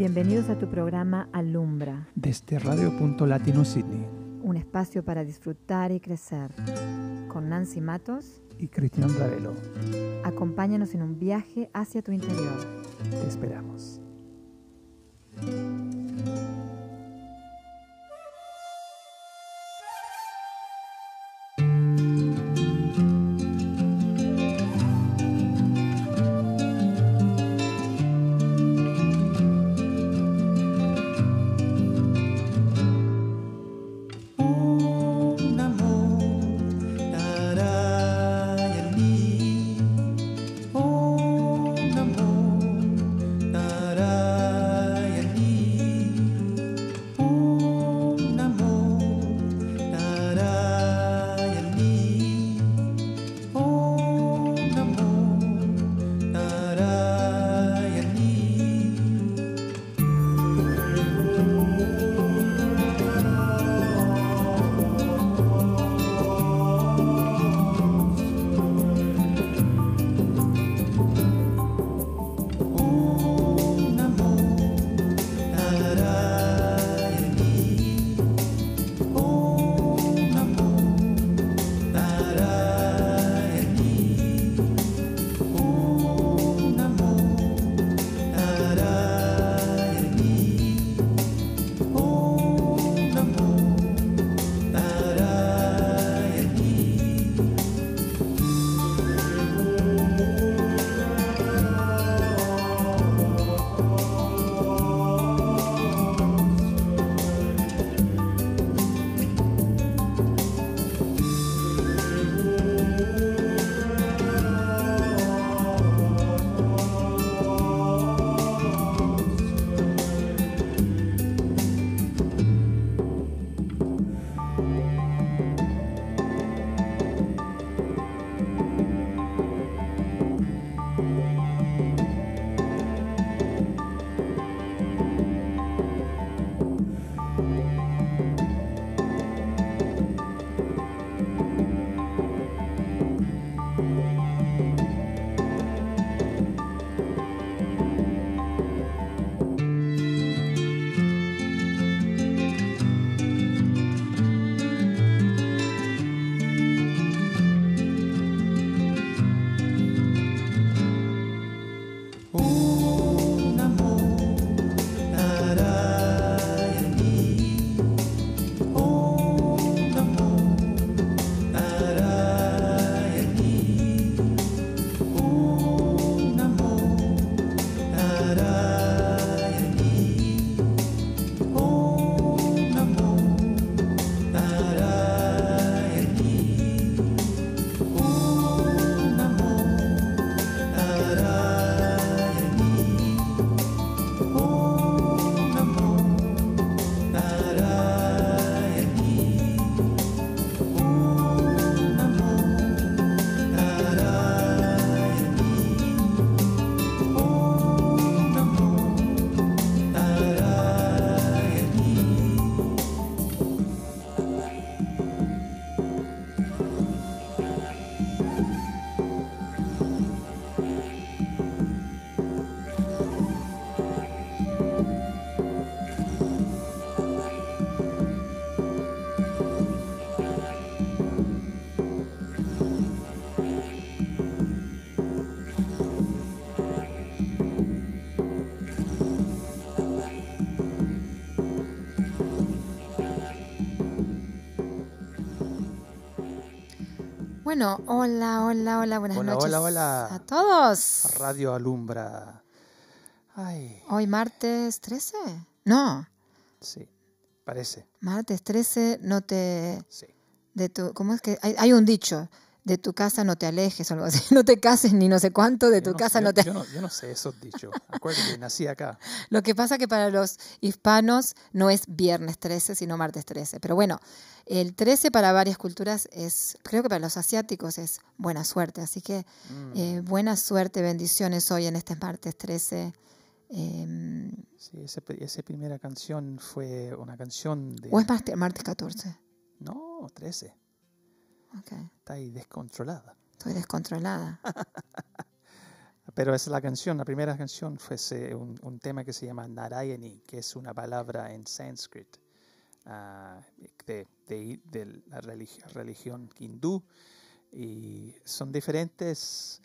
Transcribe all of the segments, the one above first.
Bienvenidos a tu programa Alumbra, desde Radio Punto Latino Sydney un espacio para disfrutar y crecer. Con Nancy Matos y Cristian Ravelo. Acompáñanos en un viaje hacia tu interior. Te esperamos. Bueno, hola, hola, hola, buenas noches. Hola, hola. A todos. Radio Alumbra. Hoy martes 13. No. Sí, parece. Martes 13, no te... Sí. De tu, ¿Cómo es que? Hay, un dicho, de tu casa no te alejes o algo así. No te cases ni no sé cuánto, de tu casa no te... Yo no, yo no sé esos dichos. Acuérdate nací acá. Lo que pasa que para los hispanos no es viernes 13, sino martes 13. Pero bueno, el 13 para varias culturas es, creo que para los asiáticos es buena suerte, así que mm. eh, buena suerte, bendiciones hoy en este martes 13. Em, sí, esa primera canción fue una canción de... ¿O es martes, martes 14? No, 13. Okay. Está ahí descontrolada. Estoy descontrolada. Pero es la canción, la primera canción fue un, un, tema que se llama Narayani, que es una palabra en sánscrito uh, de, de, de, la religión, religión hindú. Y son diferentes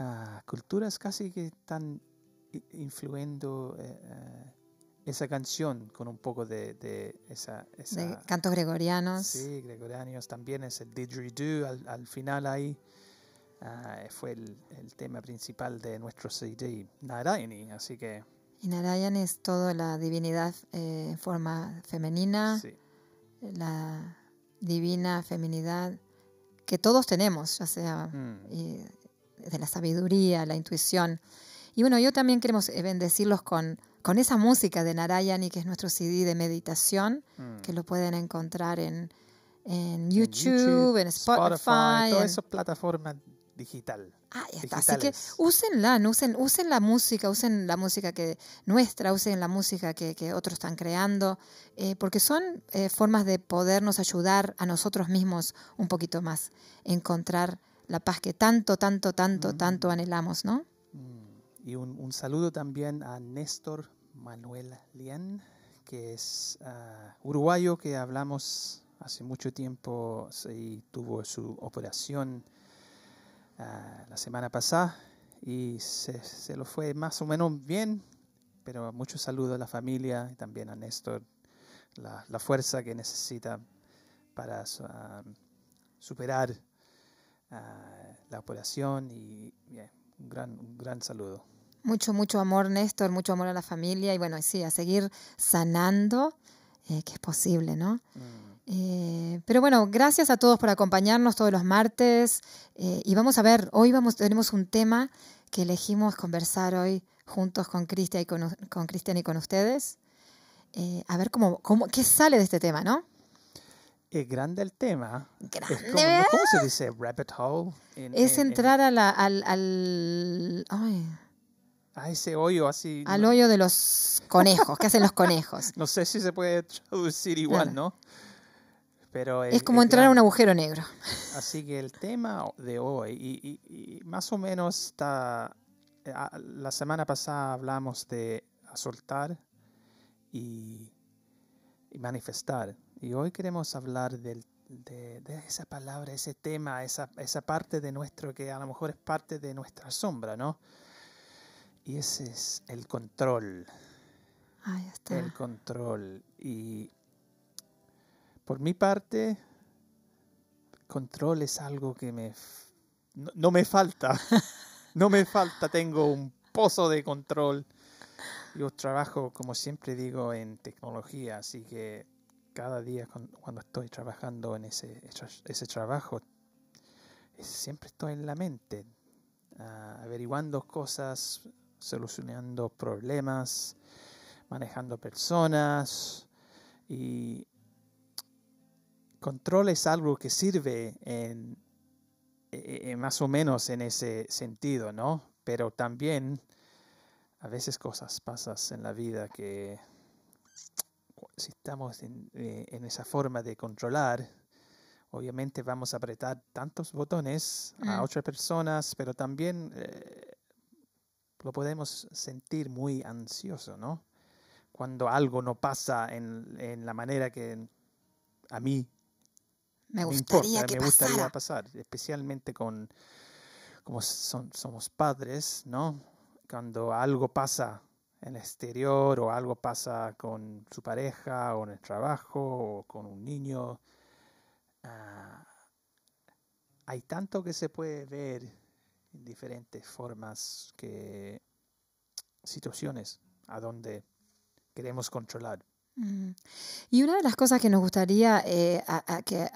uh, culturas casi que están influyendo eh, eh, esa canción con un poco de, de esa, esa, De cantos gregorianos. Sí, gregorianos. También es el didgeridoo al, al final ahí. Uh, fue el, el, tema principal de nuestro CD, Narayani, así que... Y Narayani es toda la divinidad eh, en forma femenina, sí. la divina feminidad que todos tenemos, ya sea Mm. y de la sabiduría, la intuición. Y bueno, yo también queremos eh, bendecirlos con, con esa música de Narayani, que es nuestro CD de meditación, Mm. que lo pueden encontrar en, en En YouTube, en Spotify. todas en- esas plataformas digital. Ah, ya está. Así que úsenla, usen, usen la música, usen la música que nuestra, usen la música que, que otros están creando, eh, porque son eh, formas de podernos ayudar a nosotros mismos un poquito más, encontrar la paz que tanto, tanto, tanto, Mm. tanto anhelamos, ¿no? Mm. Y un, un saludo también a Néstor Manuel Lien, que es ah, uruguayo que hablamos hace mucho tiempo y tuvo su operación ah, la semana pasada y se, se lo fue más o menos bien, pero mucho saludo a la familia y también a Néstor, la, fuerza que necesita para ah, superar la operación y un, gran, un gran saludo. Mucho, mucho amor, Néstor, mucho amor a la familia y bueno, sí, a seguir sanando, eh, que es posible, ¿no? Mm. Eh, pero bueno, gracias a todos por acompañarnos todos los martes. eh, y vamos a ver, hoy vamos, tenemos un tema que elegimos conversar hoy juntos con Cristian y con, con, Cristian y con ustedes. A ver cómo, cómo, qué sale de este tema, ¿no? Es grande el tema. Es Grande, como- ¿verdad? ¿Cómo se dice? Rabbit hole. En- Es en- en- entrar a la- al, al, ay, a ese hoyo así. al no, hoyo de los conejos, ¿qué hacen los conejos? no sé si se puede traducir igual, Claro. ¿no? Pero Es como entrar a un agujero negro. Así que el tema de hoy, y, y- y más o menos está. La semana pasada hablamos de soltar y, y manifestar. Y hoy queremos hablar del- de, de esa palabra, ese tema, esa, esa parte de nuestro que a lo mejor es parte de nuestra sombra, ¿no? Y ese es el control. Ahí está. El control. Y por mi parte, control es algo que me no, no me falta. no me falta. Tengo un pozo de control. Yo trabajo, como siempre digo, en tecnología, así que cada día cuando estoy trabajando en ese, ese trabajo, siempre estoy en la mente, ah, averiguando cosas, solucionando problemas, manejando personas y control es algo que sirve en, eh, eh, más o menos en ese sentido, ¿no? Pero también a veces cosas pasan en la vida que si estamos en, eh, en esa forma de controlar, obviamente vamos a apretar tantos botones a Mm. otras personas, pero también eh, lo podemos sentir muy ansioso, ¿no? Cuando algo no pasa en, en la manera que a mí Me me gustaría importa, que me gustaría pasar, especialmente con como son, somos padres, ¿no? Cuando algo pasa en el exterior o algo pasa con su pareja o en el trabajo o con un niño, ah, hay tanto que se puede ver diferentes formas que situaciones a donde queremos controlar. Mm. Y una de las cosas que nos gustaría eh, que,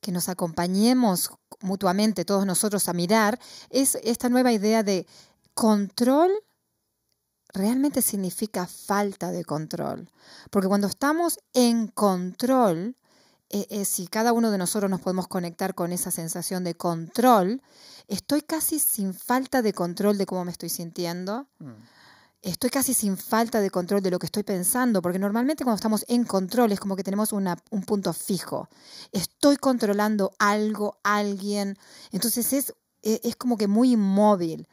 que nos acompañemos mutuamente todos nosotros a mirar es esta nueva idea de control realmente significa falta de control. Porque cuando estamos en control, eh, eh, si cada uno de nosotros nos podemos conectar con esa sensación de control, estoy casi sin falta de control de cómo me estoy sintiendo, Mm, estoy casi sin falta de control de lo que estoy pensando, porque normalmente cuando estamos en control es como que tenemos una- un punto fijo. Estoy controlando algo, alguien, entonces es, e- es como que muy inmóvil.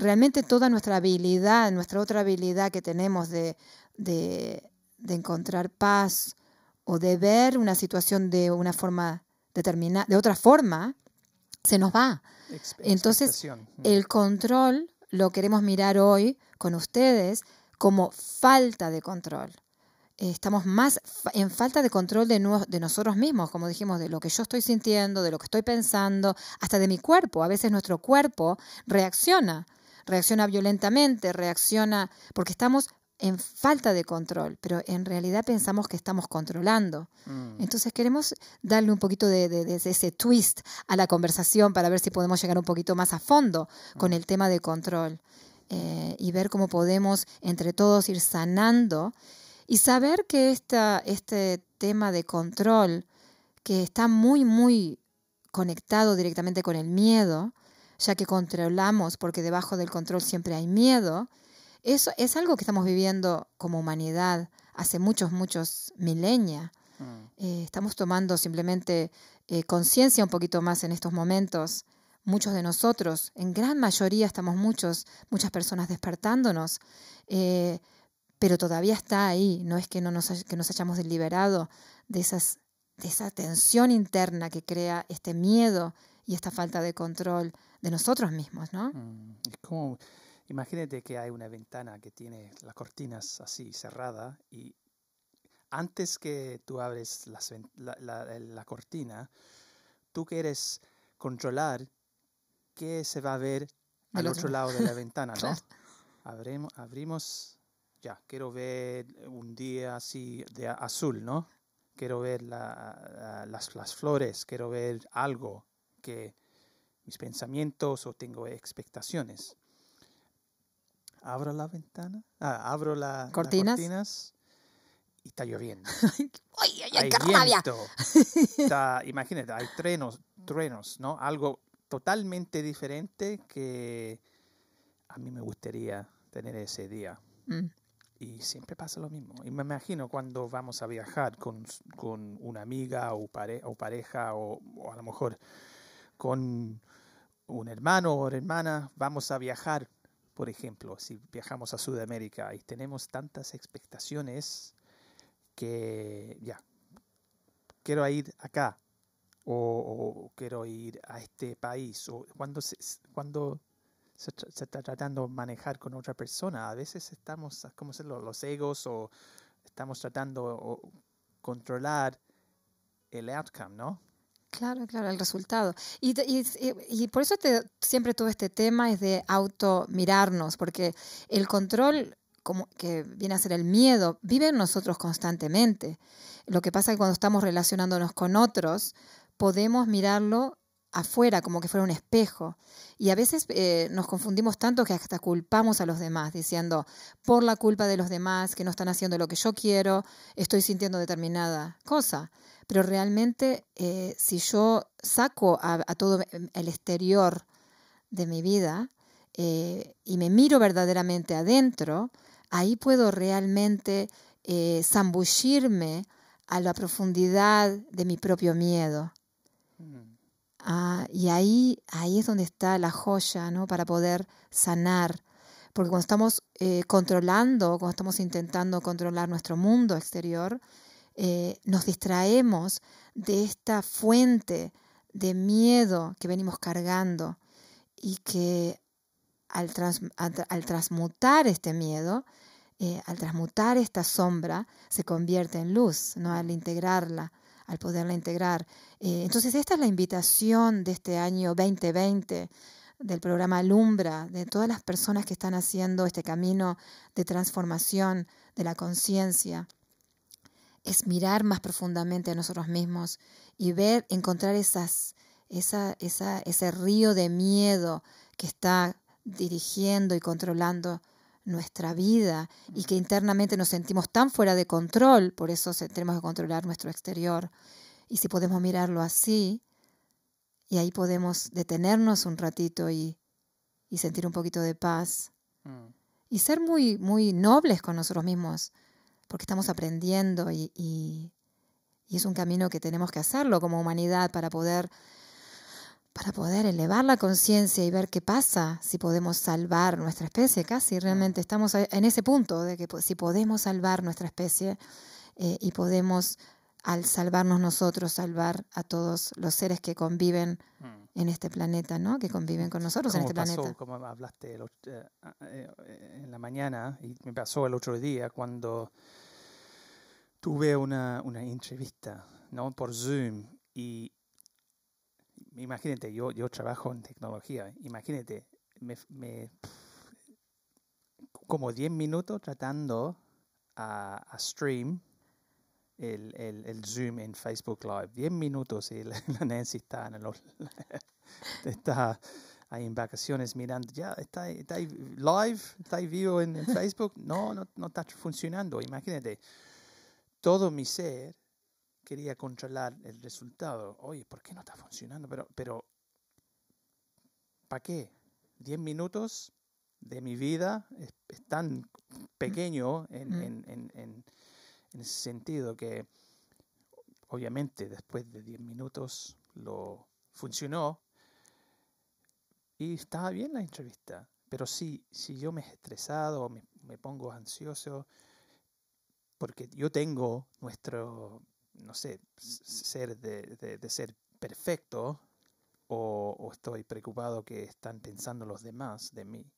realmente toda nuestra habilidad, nuestra otra habilidad que tenemos de, de, encontrar paz o de ver una situación de una forma determinada, de otra forma, se nos va. Entonces, el control lo queremos mirar hoy con ustedes como falta de control. estamos más en falta de control de, de nosotros mismos, como dijimos, de lo que yo estoy sintiendo, de lo que estoy pensando, hasta de mi cuerpo. A veces nuestro cuerpo reacciona, reacciona violentamente, reacciona porque estamos en falta de control, pero en realidad pensamos que estamos controlando. Mm. Entonces queremos darle un poquito de, ese twist a la conversación para ver si podemos llegar un poquito más a fondo con mm. el tema de control eh, y ver cómo podemos entre todos ir sanando y saber que esta, este tema de control, que está muy, muy conectado directamente con el miedo, ya que controlamos porque debajo del control siempre hay miedo, eso es algo que estamos viviendo como humanidad hace muchos, muchos milenios. Mm. Eh, estamos tomando simplemente eh, conciencia un poquito más en estos momentos. Muchos de nosotros, en gran mayoría estamos muchos, muchas personas despertándonos, eh, pero todavía está ahí. No es que no nos, que nos hayamos liberado de, esas, de esa tensión interna que crea este miedo y esta falta de control de nosotros mismos, ¿no? Mm, es como Imagínate que hay una ventana que tiene las cortinas así cerrada y antes que tú abres la, cortina, tú quieres controlar qué se va a ver al otro lado de la ventana, ¿no? Abrimos, abrimos, ya, quiero ver un día así de azul, ¿no? Quiero ver las, las flores, quiero ver algo que mis pensamientos o tengo expectaciones abro la ventana, ah, abro la, ¿Cortinas? las cortinas y está lloviendo. ¡Ay, ay, hay viento. imagínate, hay trenos, truenos, ¿no? Algo totalmente diferente que a mí me gustaría tener ese día. Mm. Y siempre pasa lo mismo. Y me imagino cuando vamos a viajar con, con una amiga o, o pareja o, o, a lo mejor con un hermano o hermana, vamos a viajar por ejemplo, si viajamos a Sudamérica y tenemos tantas expectaciones que ya, quiero ir acá o, quiero ir a este país o cuando se, cuando se, está tratando de manejar con otra persona, a veces estamos, como los, los egos o estamos tratando de controlar el outcome, ¿no? Claro, claro, el resultado. Y, y, por eso te, siempre todo este tema es de auto mirarnos, porque el control, como que viene a ser el miedo, vive en nosotros constantemente. Lo que pasa es que cuando estamos relacionándonos con otros, podemos mirarlo afuera, como que fuera un espejo. Y a veces eh, nos confundimos tanto que hasta culpamos a los demás, diciendo, por la culpa de los demás que no están haciendo lo que yo quiero, estoy sintiendo determinada cosa pero realmente eh, si yo saco a, todo el exterior de mi vida eh, y me miro verdaderamente adentro, ahí puedo realmente eh, zambullirme a la profundidad de mi propio miedo. Mm. Ah, y ahí, ahí es donde está la joya, ¿no? Para poder sanar. Porque cuando estamos controlando, cuando estamos intentando controlar nuestro mundo exterior, eh, nos distraemos de esta fuente de miedo que venimos cargando y que al, transmutar este miedo, eh, al transmutar esta sombra, se convierte en luz, ¿no? al integrarla, al poderla integrar. Eh, entonces, esta es la invitación de este año 2020 del programa Alumbra, de todas las personas que están haciendo este camino de transformación de la conciencia es mirar más profundamente a nosotros mismos y ver, encontrar esas, esa, esa, ese río de miedo que está dirigiendo y controlando nuestra vida y que internamente nos sentimos tan fuera de control, por eso tenemos que controlar nuestro exterior. Y si podemos mirarlo así, y ahí podemos detenernos un ratito y, y sentir un poquito de paz mm. y ser muy, muy nobles con nosotros mismos porque estamos aprendiendo y, es un camino que tenemos que hacerlo como humanidad para poder, para poder elevar la conciencia y ver qué pasa, si podemos salvar nuestra especie, casi. Realmente estamos en ese punto de que si podemos salvar nuestra especie eh, y podemos al salvarnos nosotros, salvar a todos los seres que conviven mm. en este planeta, ¿no? Que conviven con nosotros en este planeta. Como hablaste eh, eh, en la mañana y me pasó el otro día cuando tuve una, una entrevista, ¿no? Por Zoom y imagínate, yo, yo trabajo en tecnología, imagínate, me, como 10 minutos tratando a, a stream el, el, el, Zoom en Facebook Live. 10 minutos y la, Nancy está, en el, está ahí en vacaciones mirando, ya está, está live, está vivo en, Facebook. No, no, no está funcionando. Imagínate, todo mi ser quería controlar el resultado. Oye, ¿por qué no está funcionando? Pero, pero ¿para qué? 10 minutos de mi vida es, tan pequeño en, en, en, en, ese sentido que obviamente después de 10 minutos lo funcionó y estaba bien la entrevista. Pero si, si yo me he estresado, me, me pongo ansioso, porque yo tengo nuestro no sé, ser de, ser perfecto o, estoy preocupado que están pensando los demás de mí.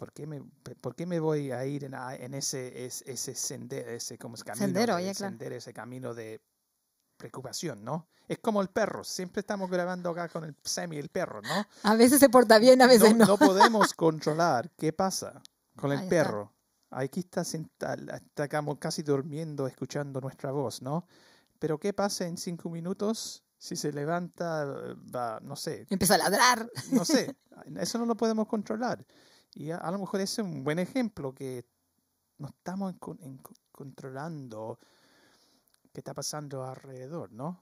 ¿Por qué me, por qué me voy a ir en, ese, ese, sendero, ese como camino, sendero, de, ese camino de preocupación, ¿no? Es como el perro, siempre estamos grabando acá con el semi el perro, ¿no? A veces se porta bien, a veces no. No, podemos controlar qué pasa con el perro. Aquí está sentado, estamos casi durmiendo, escuchando nuestra voz, ¿no? Pero ¿qué pasa en cinco minutos? Si se levanta, va, no sé. Empieza a ladrar. No sé, eso no lo podemos controlar. Y a, lo mejor ese es un buen ejemplo que no estamos controlando qué está pasando alrededor, ¿no?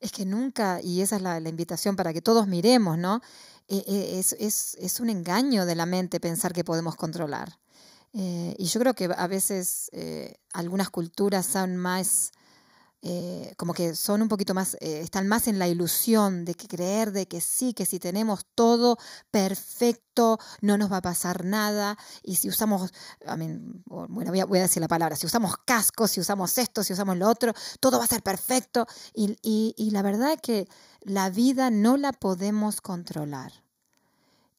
Es que nunca, y esa es la, invitación para que todos miremos, ¿no? E, e, es, es, un engaño de la mente pensar que podemos controlar. Eh, y yo creo que a veces eh, algunas culturas son más, eh, como que son un poquito más, están más en la ilusión de que creer de que sí, que si tenemos todo perfecto, no nos va a pasar nada. Y si usamos, bueno, voy a, decir la palabra, si usamos cascos, si usamos esto, si usamos lo otro, todo va a ser perfecto. Y, y la verdad es que la vida no la podemos controlar.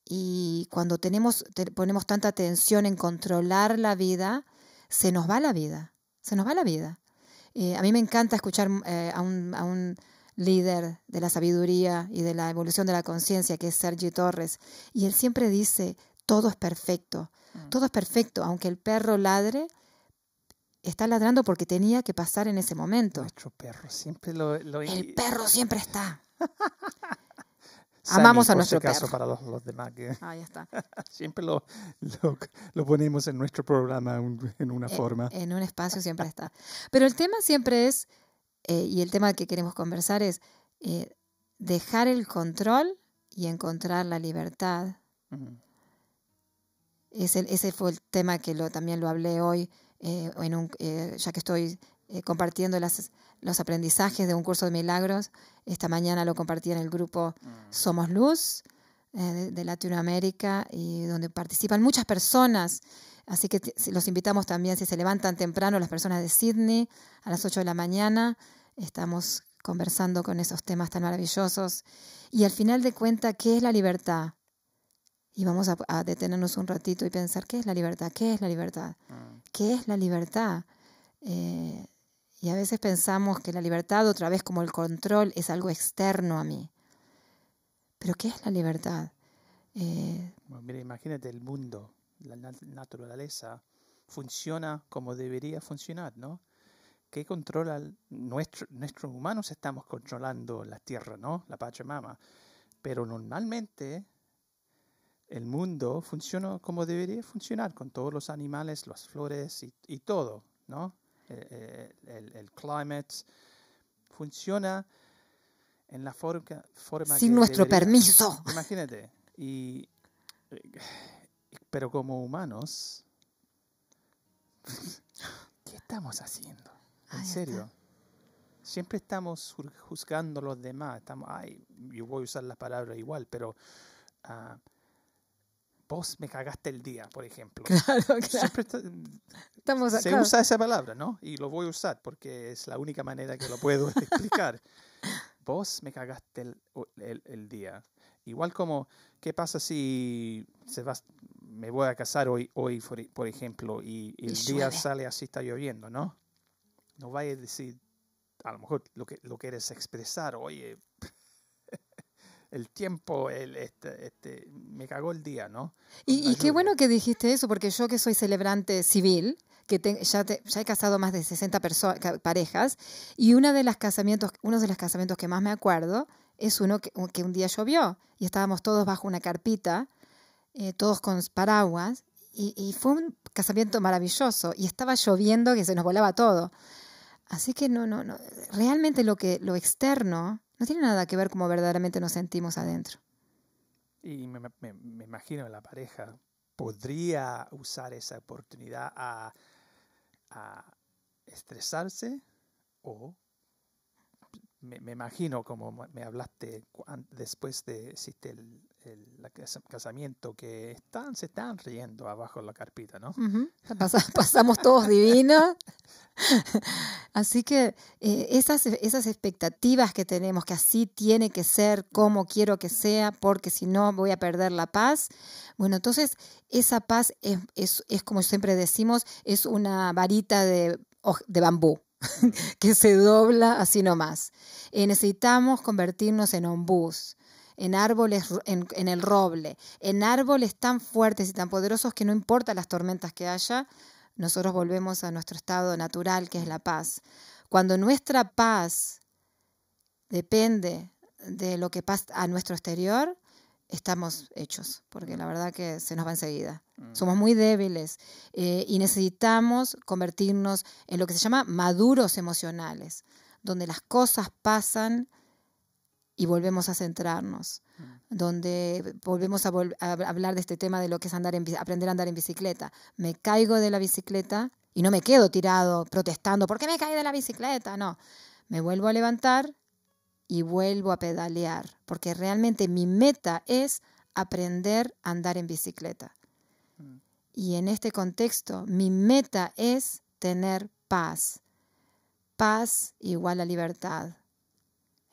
Y cuando tenemos, ponemos tanta atención en controlar la vida, se nos va la vida, se nos va la vida. Eh, a mí me encanta escuchar eh, a, un, a, un, líder de la sabiduría y de la evolución de la conciencia, que es Sergi Torres, y él siempre dice, todo es perfecto, mm. todo es perfecto, aunque el perro ladre, está ladrando porque tenía que pasar en ese momento. Nuestro perro siempre lo... lo... El perro siempre está. Amamos a nuestro caso para los, demás. Que Ahí está. siempre lo, lo, ponemos en nuestro programa en una eh, forma. En un espacio siempre está. Pero el tema siempre es, eh, y el tema que queremos conversar es eh, dejar el control y encontrar la libertad. ese fue el tema que lo, también lo hablé hoy, en un, ya que estoy compartiendo las los aprendizajes de un curso de milagros. Esta mañana lo compartí en el grupo mm. Somos Luz eh, de, Latinoamérica y donde participan muchas personas. Así que los invitamos también, si se levantan temprano, las personas de Sydney a las 8 de la mañana. Estamos conversando con esos temas tan maravillosos. Y al final de cuentas, ¿qué es la libertad? Y vamos a, detenernos un ratito y pensar, ¿qué es la libertad? ¿Qué es la libertad? Mm. ¿Qué es la libertad? Eh, y a veces pensamos que la libertad, otra vez como el control, es algo externo a mí. Pero ¿qué es la libertad? Eh, mira, imagínate el mundo, la naturaleza funciona como debería funcionar, ¿no? ¿Qué controla nuestro, nuestros humanos? Estamos controlando la tierra, ¿no? La Pachamama. Pero normalmente el mundo funciona como debería funcionar, con todos los animales, las flores y, y todo, ¿no? Eh, el, el, climate, funciona en la forma, forma Sin nuestro permiso. Imagínate. Y, pero como humanos, ¿qué estamos haciendo? En serio. Siempre estamos juzgando a los demás. Estamos, ay, yo voy a usar la palabra igual, pero uh, vos me cagaste el día, por ejemplo. Claro, claro. Siempre Estamos se usa esa palabra, ¿no? Y lo voy a usar porque es la única manera que lo puedo explicar. vos me cagaste el, el, el, día. Igual como, ¿qué pasa si se va, me voy a casar hoy, hoy por, ejemplo, y, el día sale así, está lloviendo, ¿no? No vaya a decir, a lo mejor lo que lo quieres expresar, oye, el tiempo, el, este, este, me cagó el día, ¿no? Y, qué bueno que dijiste eso, porque yo que soy celebrante civil, que ya, ya he casado más de 60 parejas, y una de las casamientos, uno de los casamientos que más me acuerdo es uno que, que un día llovió y estábamos todos bajo una carpita, eh, todos con paraguas, y, y, fue un casamiento maravilloso, y estaba lloviendo que se nos volaba todo. Así que no, no, no, realmente lo que lo externo no tiene nada que ver cómo verdaderamente nos sentimos adentro. Y me, imagino la pareja podría usar esa oportunidad a, a estresarse o me, me, imagino como me hablaste después de existe el, el, casamiento que están se están riendo abajo de la carpita, ¿no? pasamos todos divinos. Así que eh, esas, esas expectativas que tenemos, que así tiene que ser, como quiero que sea, porque si no voy a perder la paz. Bueno, entonces esa paz es, es, es como siempre decimos, es una varita de, de bambú. que se dobla así nomás. Eh, necesitamos convertirnos en ombús, en árboles, en, en, el roble, en árboles tan fuertes y tan poderosos que no importa las tormentas que haya, nosotros volvemos a nuestro estado natural, que es la paz. Cuando nuestra paz depende de lo que pasa a nuestro exterior, estamos hechos, porque la verdad que se nos va enseguida. Mm. Somos muy débiles eh, y necesitamos convertirnos en lo que se llama maduros emocionales, donde las cosas pasan y volvemos a centrarnos, mm. donde volvemos a, hablar de este tema de lo que es andar en, aprender a andar en bicicleta. Me caigo de la bicicleta y no me quedo tirado protestando, ¿por qué me caí de la bicicleta? No, me vuelvo a levantar y vuelvo a pedalear, porque realmente mi meta es aprender a andar en bicicleta. Mm. Y en este contexto, mi meta es tener paz. Paz igual a libertad.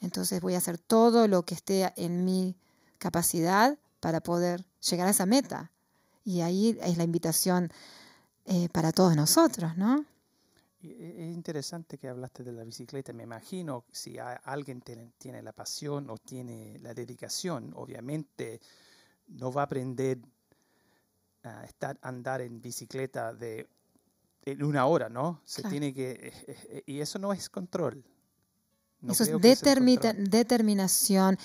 Entonces voy a hacer todo lo que esté en mi capacidad para poder llegar a esa meta. Y ahí es la invitación eh, para todos nosotros, ¿no? Es interesante que hablaste de la bicicleta. Me imagino si alguien tiene, la pasión o tiene la dedicación, obviamente no va a aprender a estar, andar en bicicleta de en una hora, ¿no? Se tiene que eh, eh, eh, y eso no es control. eso es, determinación.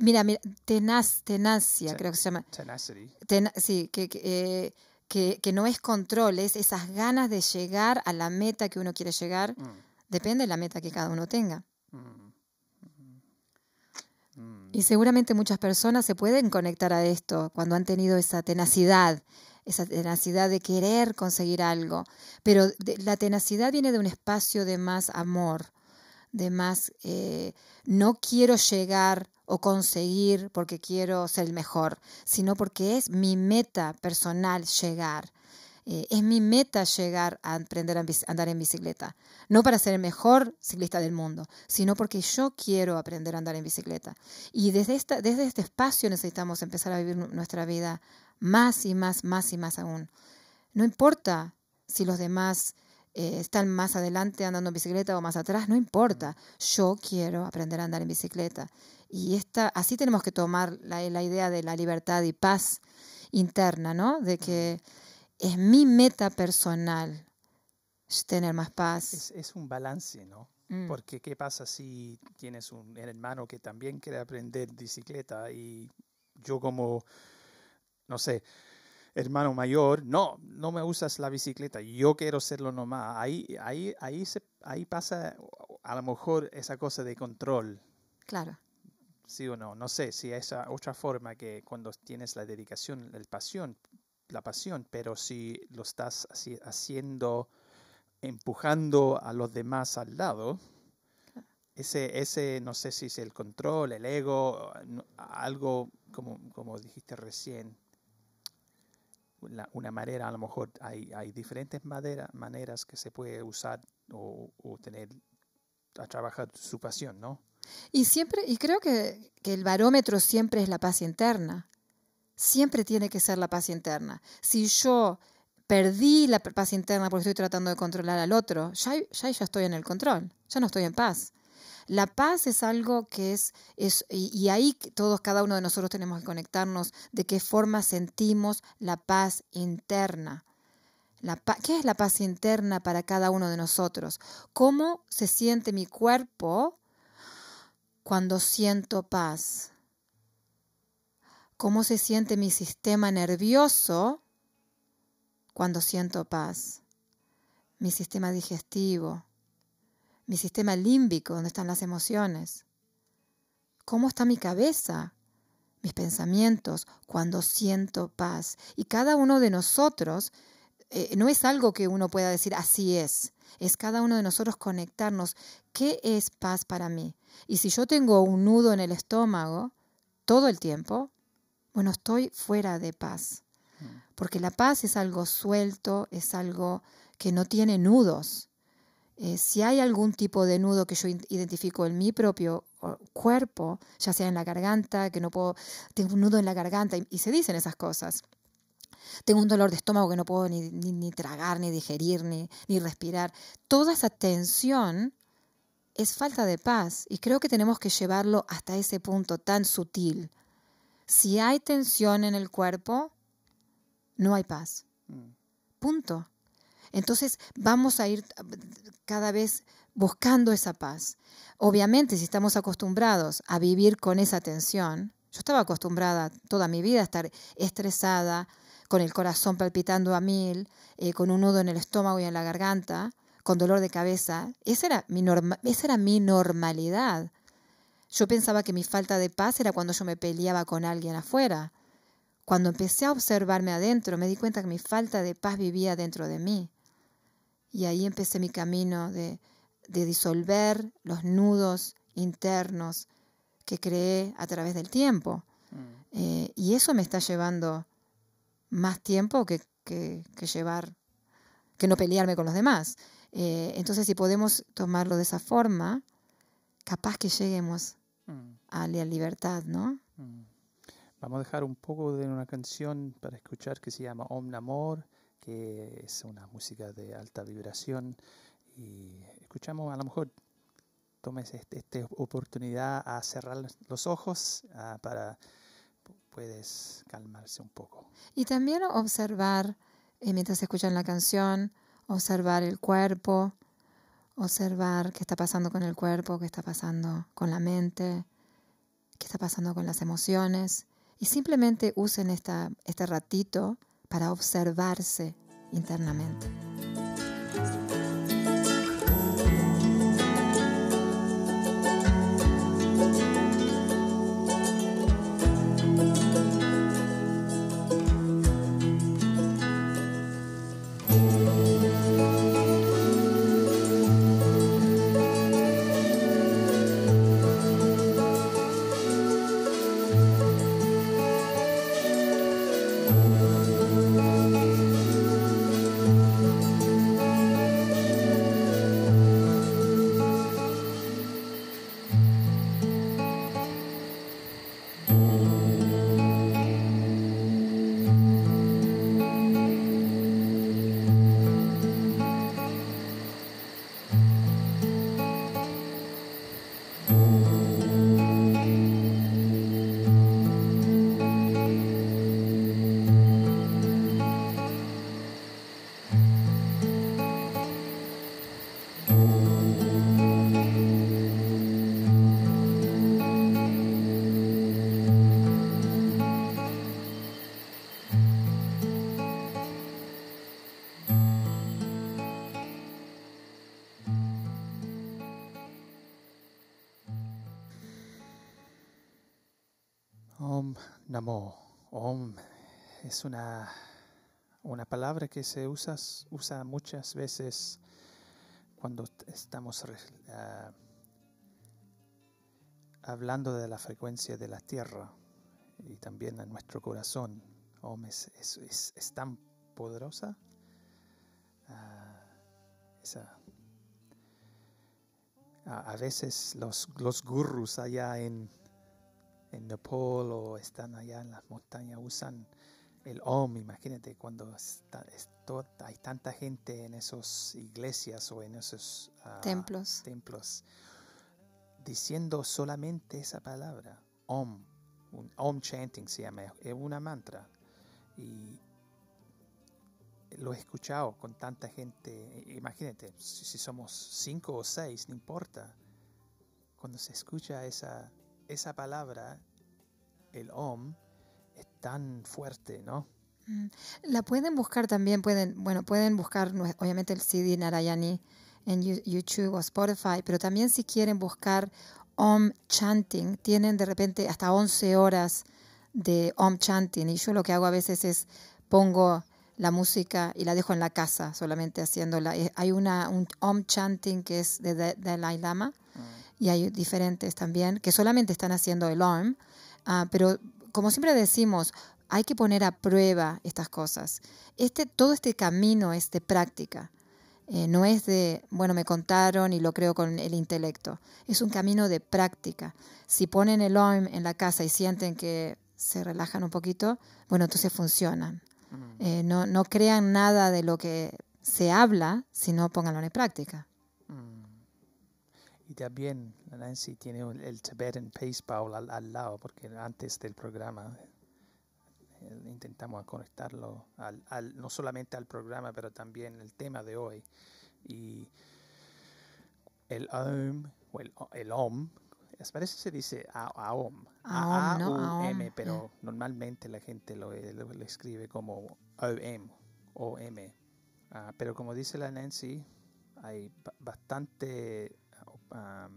mira, mira, tenaz, tenacia, creo que se llama. Tenacity. sí, que, que, que, no es control, es esas ganas de llegar a la meta que uno quiere llegar. Mm. Depende de la meta que cada uno tenga. Mm. Mm. Y seguramente muchas personas se pueden conectar a esto cuando han tenido esa tenacidad, esa tenacidad de querer conseguir algo. Pero la tenacidad viene de un espacio de más amor, de más, eh, no quiero llegar o conseguir porque quiero ser el mejor, sino porque es mi meta personal llegar. Eh, es mi meta llegar a aprender a andar en bicicleta. No para ser el mejor ciclista del mundo, sino porque yo quiero aprender a andar en bicicleta. Y desde, esta, desde este espacio necesitamos empezar a vivir nuestra vida más y más, más y más aún. No importa si los demás eh, están más adelante andando en bicicleta o más atrás, no importa. Yo quiero aprender a andar en bicicleta. Y esta, así tenemos que tomar la, idea de la libertad y paz interna, ¿no? De que es mi meta personal tener más paz. Es, un balance, ¿no? Mm. Porque ¿qué pasa si tienes un hermano que también quiere aprender bicicleta y yo como, no sé, hermano mayor, no, no me usas la bicicleta, yo quiero hacerlo nomás. Ahí, ahí, ahí, se, ahí pasa a lo mejor esa cosa de control. Claro sí o no. No sé si esa otra forma que cuando tienes la dedicación, el pasión, la pasión, pero si lo estás haciendo, empujando a los demás al lado, ese, ese, no sé si es el control, el ego, algo como, como dijiste recién, una, manera, a lo mejor hay, hay diferentes maneras que se puede usar o, tener a trabajar su pasión, ¿no? Y siempre, y creo que, que, el barómetro siempre es la paz interna. Siempre tiene que ser la paz interna. Si yo perdí la paz interna porque estoy tratando de controlar al otro, ya, ya, ya estoy en el control, ya no estoy en paz. La paz es algo que es, es y, ahí todos, cada uno de nosotros tenemos que conectarnos de qué forma sentimos la paz interna. ¿Qué es la paz interna para cada uno de nosotros? ¿Cómo se siente mi cuerpo cuando siento paz? ¿Cómo se siente mi sistema nervioso cuando siento paz? Mi sistema digestivo, mi sistema límbico, donde están las emociones. ¿Cómo está mi cabeza? Mis pensamientos cuando siento paz. Y cada uno de nosotros eh, no es algo que uno pueda decir así es. Es cada uno de nosotros conectarnos. ¿Qué es paz para mí? Y si yo tengo un nudo en el estómago todo el tiempo, bueno, estoy fuera de paz. Mm. Porque la paz es algo suelto, es algo que no tiene nudos. Eh, si hay algún tipo de nudo que yo identifico en mi propio cuerpo, ya sea en la garganta, que no puedo, tengo un nudo en la garganta y, se dicen esas cosas. Tengo un dolor de estómago que no puedo ni, ni, tragar, ni digerir, ni, ni respirar. Toda esa tensión es falta de paz y creo que tenemos que llevarlo hasta ese punto tan sutil. Si hay tensión en el cuerpo, no hay paz. Mm. Punto. Entonces vamos a ir cada vez buscando esa paz. Obviamente, si estamos acostumbrados a vivir con esa tensión, yo estaba acostumbrada toda mi vida a estar estresada, con el corazón palpitando a mil, eh, con un nudo en el estómago y en la garganta, con dolor de cabeza. Esa era, mi esa era mi normalidad. Yo pensaba que mi falta de paz era cuando yo me peleaba con alguien afuera. Cuando empecé a observarme adentro, me di cuenta que mi falta de paz vivía dentro de mí. Y ahí empecé mi camino de, disolver los nudos internos que creé a través del tiempo. Mm. Eh, y eso me está llevando más tiempo que, llevar, que no pelearme con los demás. Eh, entonces, si podemos tomarlo de esa forma, capaz que lleguemos mm. a la libertad, ¿no? Mm. Vamos a dejar un poco de una canción para escuchar que se llama Om Namor que es una música de alta vibración y escuchamos a lo mejor tomes este, esta oportunidad a cerrar los ojos ah, para puedes calmarse un poco. Y también observar, eh, mientras escuchan la canción, observar el cuerpo, observar qué está pasando con el cuerpo, qué está pasando con la mente, qué está pasando con las emociones. Y simplemente usen esta, este ratito para observarse internamente. Om es una, una palabra que se usa, usa muchas veces cuando estamos ah, hablando de la frecuencia de la tierra y también en nuestro corazón. Om es, es, es, tan poderosa. Ah, a, veces los, los gurus allá en, en Nepal o están allá en las montañas usan el Om. Imagínate cuando está, hay tanta gente en esas iglesias o en esos templos. templos diciendo solamente esa palabra, Om. Un Om chanting se llama, es una mantra. Y lo he escuchado con tanta gente. Imagínate, si, somos cinco o seis, no importa. Cuando se escucha esa, esa palabra, el Om, es tan fuerte, ¿no? Mm. La pueden buscar también, pueden, bueno, pueden buscar obviamente el CD Narayani en YouTube o Spotify, pero también si quieren buscar Om Chanting, tienen de repente hasta 11 horas de Om Chanting y yo lo que hago a veces es pongo la música y la dejo en la casa solamente haciéndola. Eh, hay una, un Om Chanting que es de Dalai Lama mm. y hay diferentes también que solamente están haciendo el Om, ah, pero como siempre decimos, hay que poner a prueba estas cosas. Este, todo este camino es de práctica. Eh, no es de, bueno, me contaron y lo creo con el intelecto. Es un camino de práctica. Si ponen el OIM en la casa y sienten que se relajan un poquito, bueno, entonces funcionan. Eh, no, no crean nada de lo que se habla, sino pónganlo en práctica. Y también Nancy tiene el Tibetan Pace Bowl al lado, porque antes del programa eh, intentamos conectarlo al, no solamente al programa, pero también el tema de hoy. Y el OM, o el, el OM, parece que se dice AOM, A-O-M, pero normalmente la gente lo, lo, escribe como OM, OM. Uh, pero como dice la Nancy, hay bastante ah,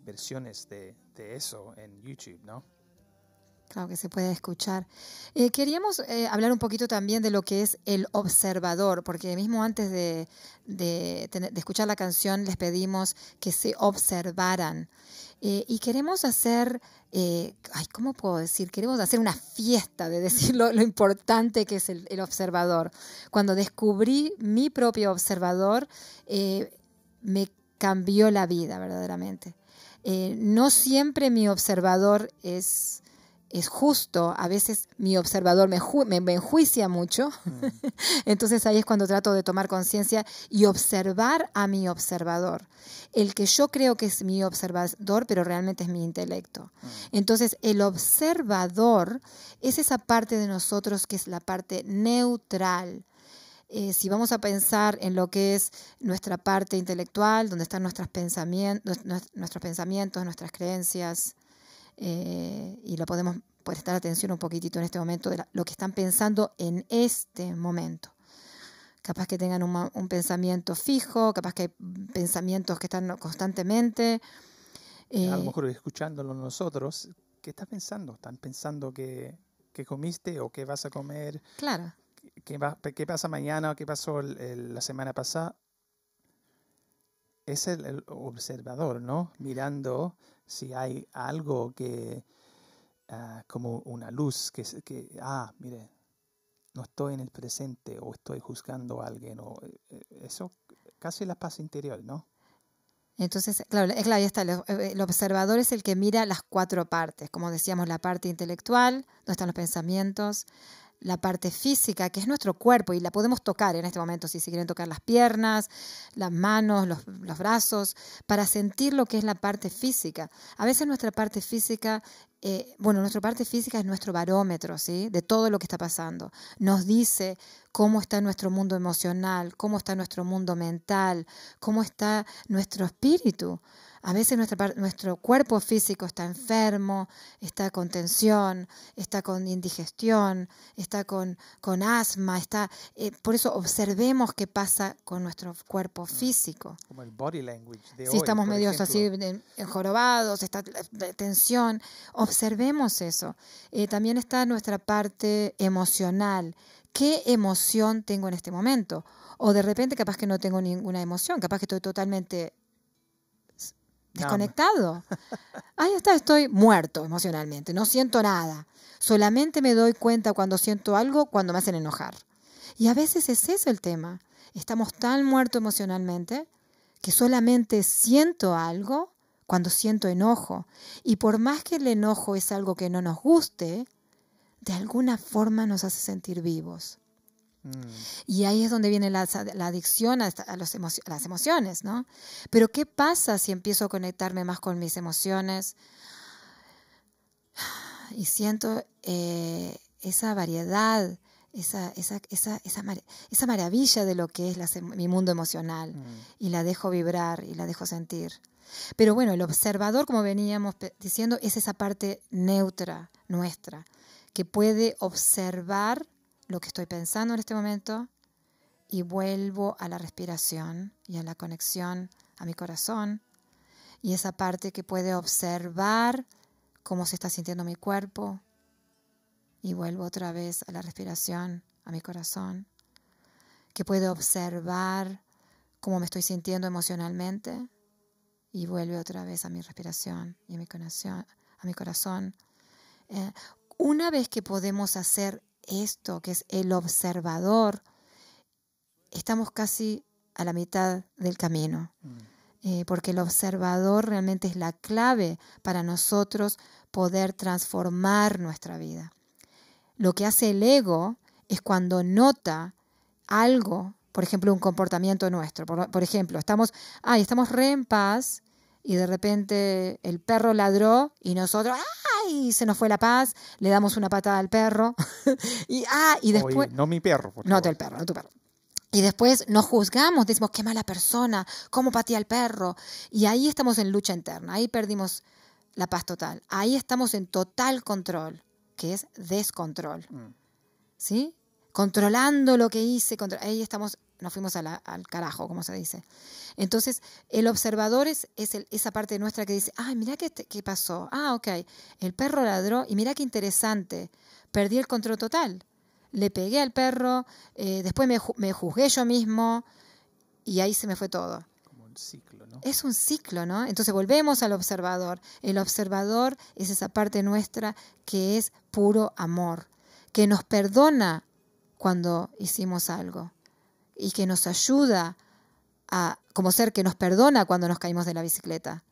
versiones de, de eso en YouTube, ¿no? Claro que se puede escuchar. Eh, queríamos eh, hablar un poquito también de lo que es el observador, porque mismo antes de, escuchar la canción les pedimos que se observaran. Eh, y queremos hacer, ay, ¿cómo puedo decir? Queremos hacer una fiesta de decir lo, importante que es el, observador. Cuando descubrí mi propio observador, me cambió la vida verdaderamente. no siempre mi observador es es justo, a veces mi observador me, me, enjuicia mucho, mm. entonces ahí es cuando trato de tomar conciencia y observar a mi observador, el que yo creo que es mi observador, pero realmente es mi intelecto. Mm. Entonces el observador es esa parte de nosotros que es la parte neutral. Eh, si vamos a pensar en lo que es nuestra parte intelectual, donde están nuestros pensamientos, nuestros pensamientos, nuestras creencias, eh, y lo podemos prestar atención un poquitito en este momento de lo que están pensando en este momento. Capaz que tengan un, pensamiento fijo, capaz que hay pensamientos que están constantemente. a lo eh, mejor escuchándolo nosotros, ¿qué estás pensando? ¿Están pensando que, que comiste o que vas a comer? Claro. ¿Qué, va, qué pasa mañana? ¿Qué pasó la semana pasada? Es el, observador, ¿no? Mirando si hay algo que, ah, como una luz, que, que, ah, mire, no estoy en el presente o estoy juzgando a alguien, o eh, eh, eso casi la paz interior, ¿no? Entonces, claro, claro, ahí está. El observador es el que mira las cuatro partes, como decíamos, la parte intelectual, donde están los pensamientos, la parte física, que es nuestro cuerpo, y la podemos tocar en este momento, si se quieren tocar las piernas, las manos, los, brazos, para sentir lo que es la parte física. A veces nuestra parte física, eh, bueno, nuestra parte física es nuestro barómetro, ¿sí? De todo lo que está pasando. Nos dice cómo está nuestro mundo emocional, cómo está nuestro mundo mental, cómo está nuestro espíritu. A veces nuestro cuerpo físico está enfermo, está con tensión, está con indigestión, está con, con asma, está, eh, por eso observemos qué pasa con nuestro cuerpo mm. físico. Como el body language de Si estamos medio así enjorobados, está tensión, observemos eso. Eh, también está nuestra parte emocional. ¿Qué emoción tengo en este momento? O de repente capaz que no tengo ninguna emoción, capaz que estoy totalmente desconectado. Ahí está, estoy muerto emocionalmente, no siento nada. Solamente me doy cuenta cuando siento algo, cuando me hacen enojar. Y a veces es eso el tema. Estamos tan muertos emocionalmente que solamente siento algo cuando siento enojo. Y por más que el enojo es algo que no nos guste, de alguna forma nos hace sentir vivos. Mm. Y ahí es donde viene la, adicción a, las emociones, ¿no? Pero ¿qué pasa si empiezo a conectarme más con mis emociones? Y siento eh, esa variedad, esa, esa, esa, esa, maravilla de lo que es mi mundo emocional. Mm. Y la dejo vibrar y la dejo sentir. Pero bueno, el observador, como veníamos diciendo, es esa parte neutra nuestra, que puede observar lo que estoy pensando en este momento y vuelvo a la respiración y a la conexión a mi corazón. Y esa parte que puede observar cómo se está sintiendo mi cuerpo y vuelvo otra vez a la respiración, a mi corazón. Que puede observar cómo me estoy sintiendo emocionalmente y vuelve otra vez a mi respiración y a mi corazón. A mi corazón. Eh, una vez que podemos hacer esto, que es el observador, estamos casi a la mitad del camino. Mm. Eh, porque el observador realmente es la clave para nosotros poder transformar nuestra vida. Lo que hace el ego es cuando nota algo, por ejemplo, un comportamiento nuestro. Por, ejemplo, estamos, ay, estamos re en paz y de repente el perro ladró y nosotros, ¡ay! Se nos fue la paz, le damos una patada al perro y, ah, y después... no mi perro. Por no del perro, no tu perro. Y después nos juzgamos, decimos, qué mala persona, cómo patea al perro. Y ahí estamos en lucha interna, ahí perdimos la paz total. Ahí estamos en total control, que es descontrol. Mm. ¿Sí? Controlando lo que hice, ahí estamos nos fuimos al carajo, como se dice. Entonces, el observador es, esa parte nuestra que dice, ay, mira qué, qué, pasó. Ah, ok, el perro ladró y mira qué interesante, perdí el control total. Le pegué al perro, eh, después me, me, juzgué yo mismo y ahí se me fue todo. Como un ciclo, ¿no? Es un ciclo, ¿no? Entonces volvemos al observador. El observador es esa parte nuestra que es puro amor, que nos perdona cuando hicimos algo y que nos ayuda a, como ser que nos perdona cuando nos caímos de la bicicleta.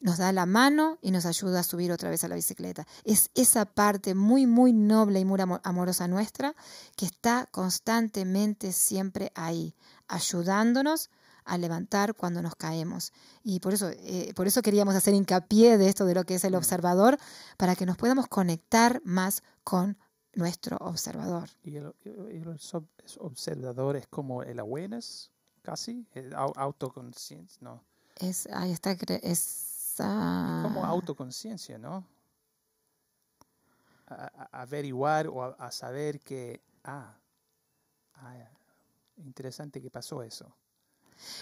Nos da la mano y nos ayuda a subir otra vez a la bicicleta. Es esa parte muy, muy noble y muy amorosa nuestra que está constantemente siempre ahí, ayudándonos a levantar cuando nos caemos. Y por eso, eh, por eso queríamos hacer hincapié de esto de lo que es el observador, para que nos podamos conectar más con nuestro observador. ¿Y el, observador es como el awareness, casi? ¿El autoconciencia? No. Es, ahí está, es... como autoconciencia, ¿no? A, averiguar o a, saber que, ah, ah, interesante que pasó eso.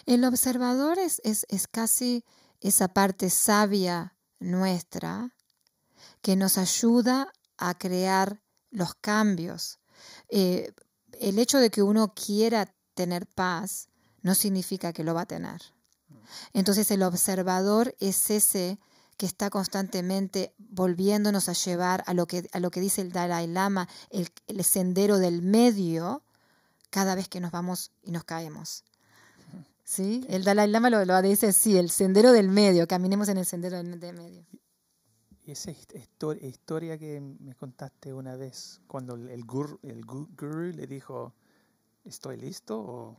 El observador es, es, es casi esa parte sabia nuestra que nos ayuda a crear los cambios. Eh, el hecho de que uno quiera tener paz no significa que lo va a tener. Entonces el observador es ese que está constantemente volviéndonos a llevar a lo que, a lo que dice el Dalai Lama, el, sendero del medio, cada vez que nos vamos y nos caemos. ¿Sí? El Dalai Lama lo, lo dice, sí, el sendero del medio, caminemos en el sendero del medio. Y esa historia que me contaste una vez, cuando el guru, el guru le dijo, ¿estoy listo?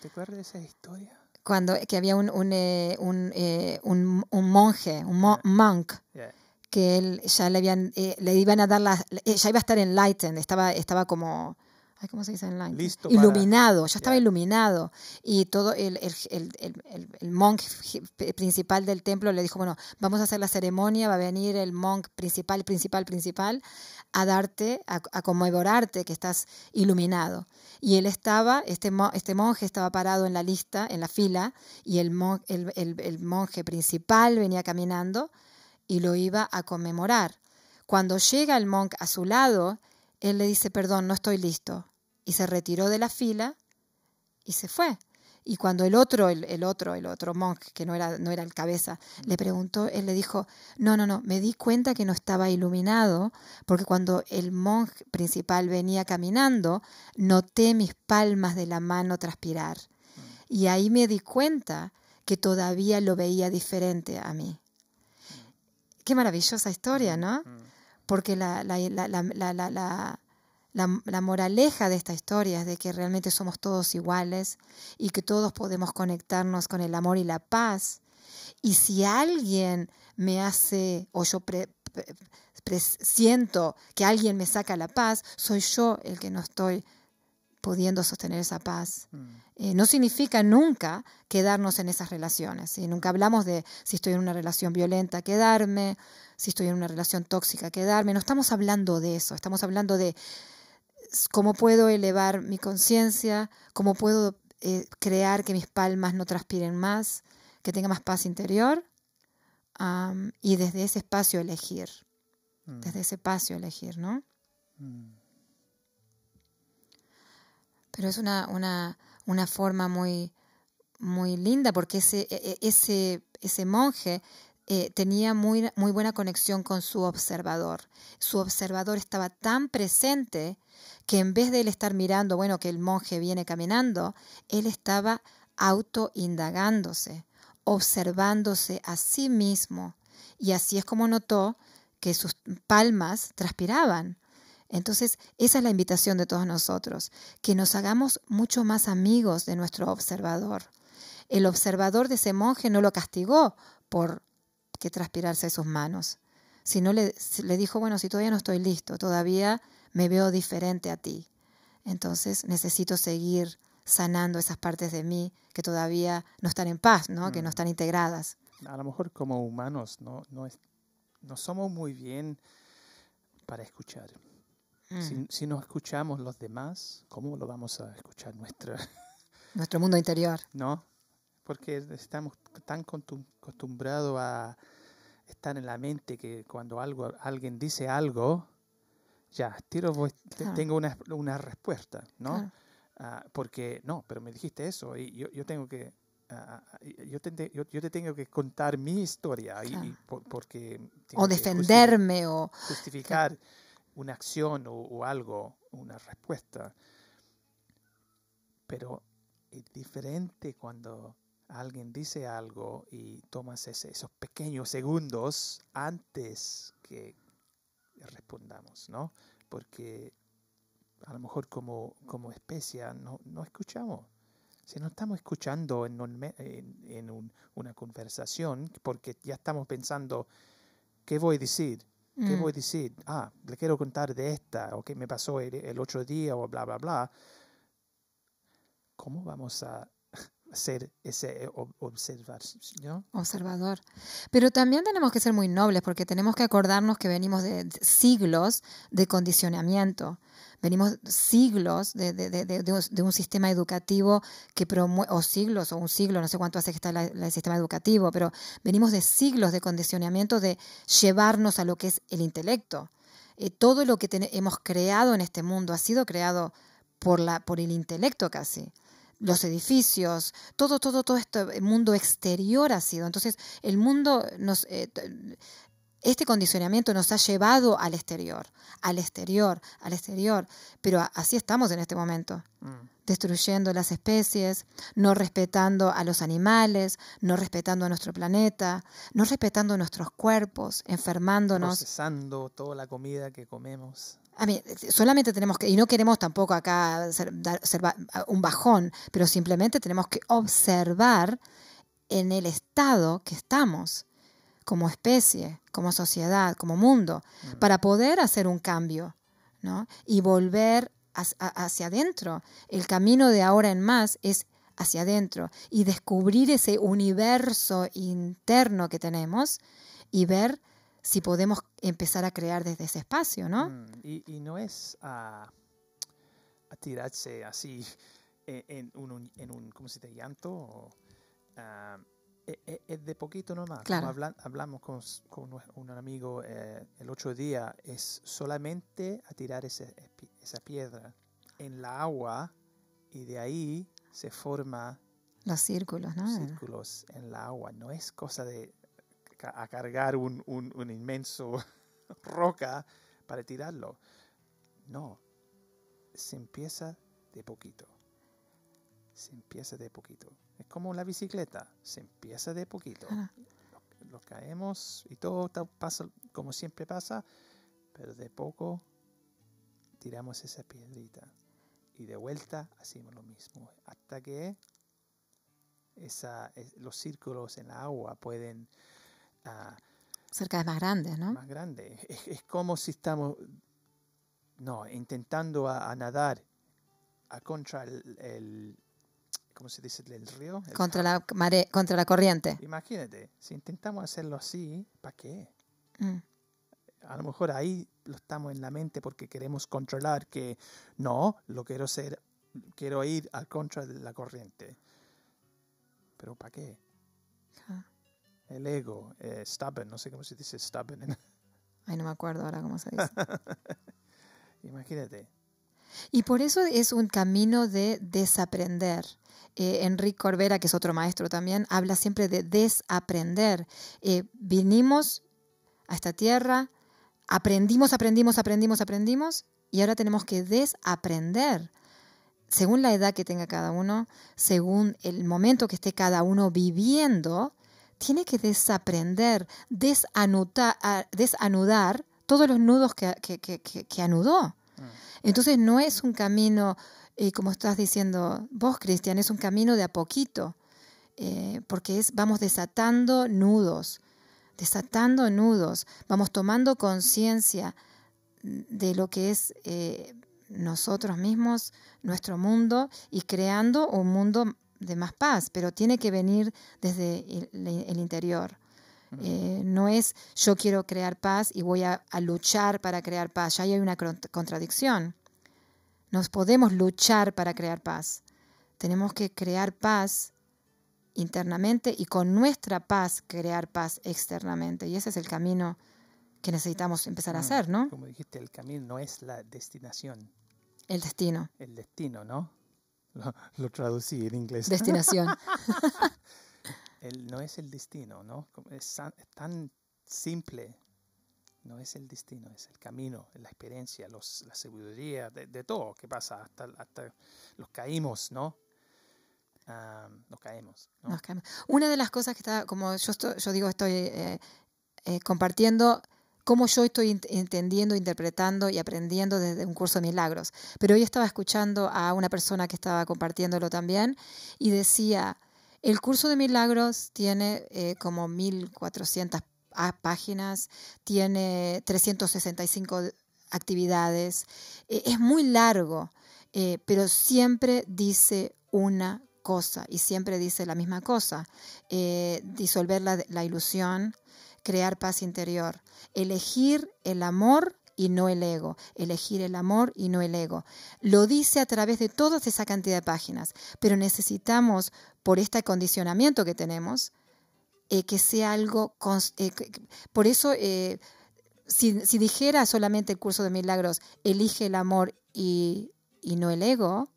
¿Te acuerdas de esa historia? Cuando que había un, un, eh, eh, un, un, monje, un monk, que él ya le habían, eh, le iban a dar la, ya iba a estar enlightened, estaba, estaba como ¿cómo se dice en Listo iluminado, ya estaba iluminado. Y todo el, el, el, el, monk principal del templo le dijo, bueno, vamos a hacer la ceremonia, va a venir el monk principal, principal, principal, a darte, a, conmemorarte que estás iluminado. Y él estaba, este, este monje estaba parado en la lista, en la fila, y el, el monje principal venía caminando y lo iba a conmemorar. Cuando llega el monk a su lado, él le dice, perdón, no estoy listo. Y se retiró de la fila y se fue. Y cuando el otro, el, otro, el otro monje, que no era, no era el cabeza, le preguntó, él le dijo, no, no, no, me di cuenta que no estaba iluminado, porque cuando el monje principal venía caminando, noté mis palmas de la mano transpirar. Y ahí me di cuenta que todavía lo veía diferente a mí. Qué maravillosa historia, ¿no? Porque la, la, la, la, moraleja de esta historia es de que realmente somos todos iguales y que todos podemos conectarnos con el amor y la paz. Y si alguien me hace, o yo siento que alguien me saca la paz, soy yo el que no estoy pudiendo sostener esa paz. Mm. Eh, no significa nunca quedarnos en esas relaciones. Nunca hablamos de si estoy en una relación violenta, quedarme, si estoy en una relación tóxica, quedarme. No estamos hablando de eso, estamos hablando de cómo puedo elevar mi conciencia, cómo puedo eh, crear que mis palmas no transpiren más, que tenga más paz interior y desde ese espacio elegir, mm. desde ese espacio elegir, ¿no? Mm. Pero es una, una, una forma muy, muy linda porque ese, e, e, ese, ese monje eh, tenía muy, muy buena conexión con su observador. Su observador estaba tan presente que en vez de él estar mirando, bueno, que el monje viene caminando, él estaba autoindagándose, observándose a sí mismo. Y así es como notó que sus palmas transpiraban. Entonces, esa es la invitación de todos nosotros, que nos hagamos mucho más amigos de nuestro observador. El observador de ese monje no lo castigó por que transpirarse sus manos, sino le, le dijo, bueno, si todavía no estoy listo, todavía me veo diferente a ti. Entonces necesito seguir sanando esas partes de mí que todavía no están en paz, ¿no? que no mm. están integradas. A lo mejor como humanos no, no, es, no somos muy bien para escuchar. Si, mm. si, no escuchamos los demás, ¿cómo lo vamos a escuchar nuestra... nuestro mundo interior? No, porque estamos tan acostumbrados a estar en la mente que cuando algo, alguien dice algo, ya, tiro, tengo una, una, respuesta, ¿no? Ah, porque, no, pero me dijiste eso y yo, yo tengo que, ah, yo, te, yo, te tengo que contar mi historia y, porque... O defenderme o... Justificar una acción o, o, algo, una respuesta. Pero es diferente cuando alguien dice algo y tomas esos pequeños segundos antes que, respondamos, ¿no? Porque a lo mejor como, como especie no, no escuchamos. Si no estamos escuchando en, en, una conversación, porque ya estamos pensando, ¿qué voy a decir? ¿Qué mm. voy a decir? Ah, le quiero contar de esta, o qué me pasó el, el otro día, o bla, bla, bla. ¿Cómo vamos a ser ese eh, observar, observador. Pero también tenemos que ser muy nobles porque tenemos que acordarnos que venimos de siglos de condicionamiento. Venimos siglos de, de, de, de un sistema educativo que promueve, o siglos, o un siglo, no sé cuánto hace que está el sistema educativo, pero venimos de siglos de condicionamiento de llevarnos a lo que es el intelecto. Eh, todo lo que hemos creado en este mundo ha sido creado por, la, por el intelecto casi los edificios, todo, todo, todo este mundo exterior ha sido. Entonces, el mundo nos, eh, este condicionamiento nos ha llevado al exterior, al exterior, al exterior. Pero así estamos en este momento. Mm. Destruyendo las especies, no respetando a los animales, no respetando a nuestro planeta, no respetando nuestros cuerpos, enfermándonos. Procesando toda la comida que comemos. A mí, solamente tenemos que, y no queremos tampoco acá ser, un bajón, pero simplemente tenemos que observar en el estado que estamos como especie, como sociedad, como mundo, para poder hacer un cambio ¿no? y volver hacia adentro. El camino de ahora en más es hacia adentro y descubrir ese universo interno que tenemos y ver si podemos empezar a crear desde ese espacio, ¿no? Mm, y, no es a, tirarse así en un, en un ¿cómo se dice? Llanto. Ah, e, e, es, de poquito nomás. Como hablamos con, con, un amigo eh, el otro día, es solamente a tirar ese, esa piedra en la agua y de ahí se forma Los círculos, ¿no? Círculos en la agua. No es cosa de a cargar un, un, un inmenso roca para tirarlo. No, se empieza de poquito. Se empieza de poquito. Es como la bicicleta, se empieza de poquito. Lo, caemos y todo pasa como siempre pasa, pero de poco tiramos esa piedrita. Y de vuelta hacemos lo mismo. Hasta que esa, los círculos en la agua pueden... Ser cada vez más grandes, ¿no? Más grandes. Es, como si estamos, no, intentando a, nadar a contra el, ¿cómo se dice? El río. contra, la mare, contra la corriente. Imagínate, si intentamos hacerlo así, ¿para qué? Mm. A lo mejor ahí lo estamos en la mente porque queremos controlar que no, lo quiero ser, quiero ir al contra de la corriente. Pero ¿para qué? El ego, eh, stubborn, no sé cómo se dice stubborn. Ay, no me acuerdo ahora cómo se dice. Imagínate. Y por eso es un camino de desaprender. Eh, Enrique Corbera, que es otro maestro también, habla siempre de desaprender. Eh, vinimos a esta tierra, aprendimos, aprendimos, aprendimos, aprendimos, y ahora tenemos que desaprender según la edad que tenga cada uno, según el momento que esté cada uno viviendo, tiene que desaprender, desanudar, todos los nudos que, anudó. Mm. Entonces no es un camino, eh, como estás diciendo vos, Cristian, es un camino de a poquito, eh, porque es, vamos desatando nudos, desatando nudos, vamos tomando conciencia de lo que es eh, nosotros mismos, nuestro mundo y creando un mundo de más paz, pero tiene que venir desde el, interior. Eh, no es yo quiero crear paz y voy a, luchar para crear paz. Ya hay una contradicción. Nos podemos luchar para crear paz. Tenemos que crear paz internamente y con nuestra paz crear paz externamente. Y ese es el camino que necesitamos empezar a mm, hacer, ¿no? Como dijiste, el camino no es la destinación. El destino. El destino, ¿no? Lo, traducí en inglés. Destinación. no es el destino, ¿no? Es, tan simple. No es el destino, es el camino, la experiencia, los, la sabiduría, de, todo que pasa. Hasta, hasta los caímos, ¿no? nos, caemos, nos caemos. Una de las cosas que está, como yo, yo digo, estoy eh, eh, compartiendo cómo yo estoy entendiendo, interpretando y aprendiendo desde un curso de milagros. Pero hoy estaba escuchando a una persona que estaba compartiéndolo también y decía, el curso de milagros tiene eh, como 1400 páginas, tiene 365 actividades, e, es muy largo, eh, pero siempre dice una cosa y siempre dice la misma cosa, eh, disolver la ilusión, crear paz interior, elegir el amor y no el ego, elegir el amor y no el ego. Lo dice a través de toda esa cantidad de páginas, pero necesitamos, por este acondicionamiento que tenemos, eh, que sea algo... Eh, por eso, eh, si, dijera solamente el curso de milagros, elige el amor y, y no el ego,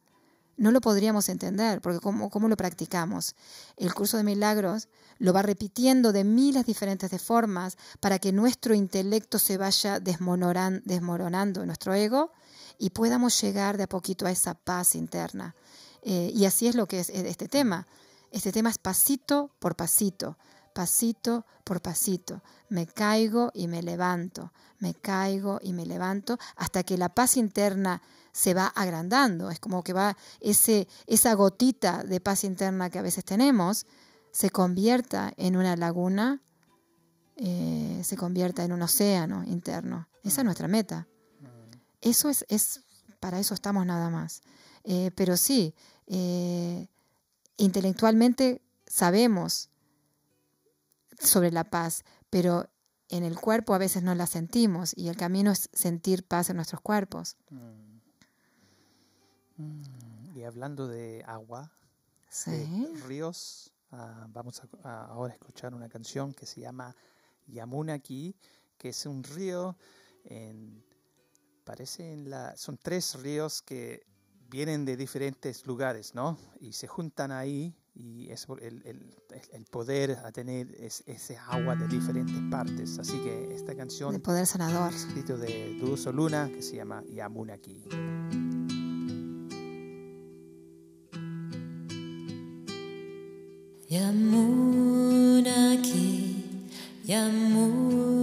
no lo podríamos entender, porque ¿cómo, ¿cómo, lo practicamos? El curso de milagros lo va repitiendo de miles diferentes formas para que nuestro intelecto se vaya desmoronando, nuestro ego, y podamos llegar de a poquito a esa paz interna. Eh, y así es lo que es este tema. Este tema es pasito por pasito, pasito por pasito. Me caigo y me levanto, me caigo y me levanto, hasta que la paz interna se va agrandando. Es como que va ese, esa gotita de paz interna que a veces tenemos, se convierta en una laguna, eh, se convierta en un océano interno. Esa es nuestra meta. Eso es, es para eso estamos nada más. Eh, pero sí, eh, intelectualmente sabemos sobre la paz, pero en el cuerpo a veces no la sentimos y el camino es sentir paz en nuestros cuerpos. Mm. Mm, y hablando de agua, ríos, Ah, vamos a, ahora a escuchar una canción que se llama Yamunaki, que es un río, en, parece en la, son tres ríos que vienen de diferentes lugares, ¿no? Y se juntan ahí y es el, el, el, poder a tener ese agua de diferentes partes. Así que esta canción... El poder sanador. Escrito de Duso Luna que se llama Yamunaki. Yamunaki, Yamunaki,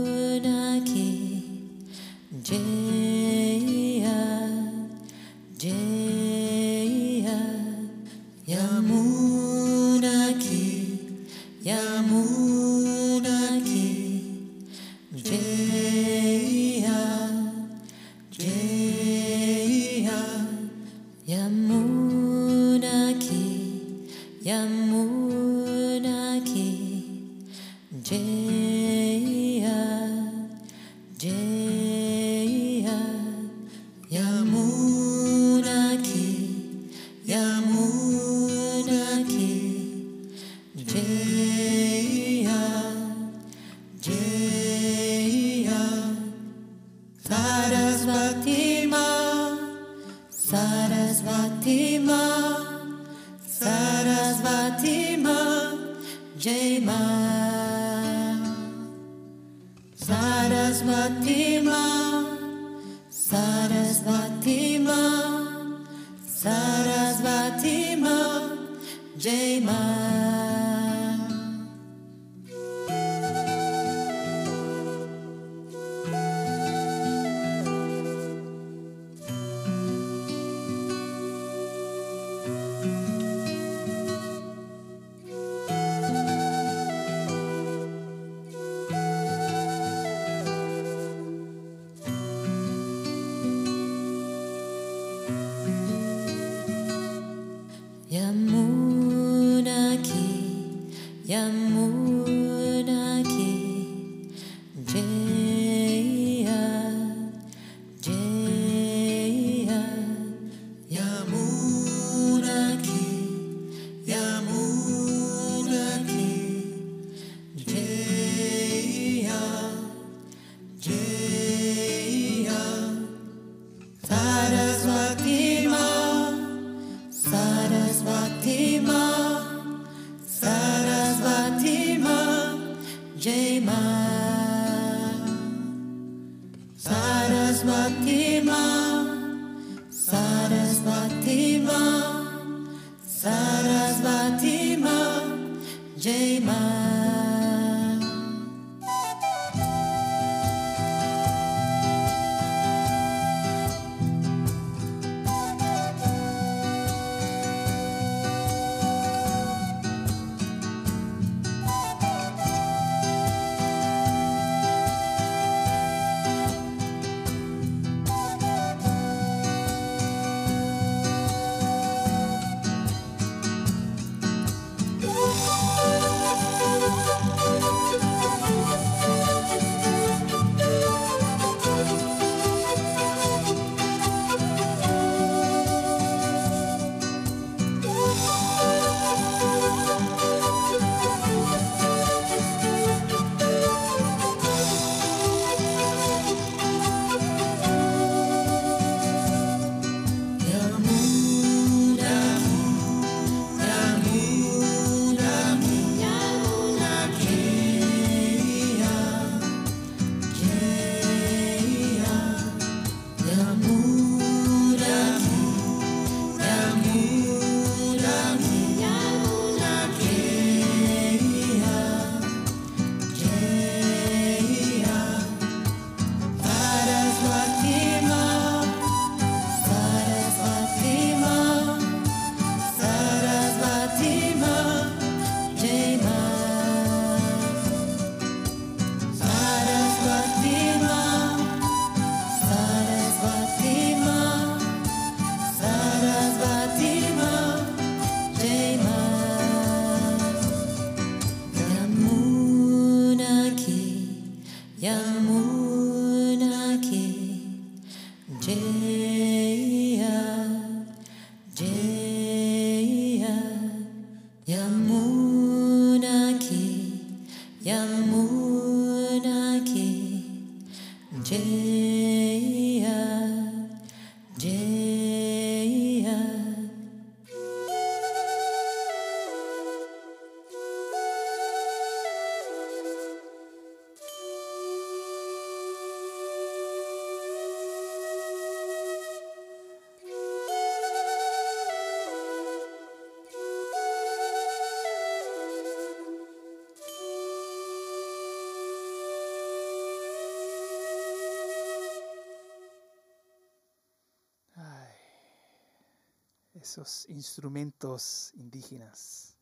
esos instrumentos indígenas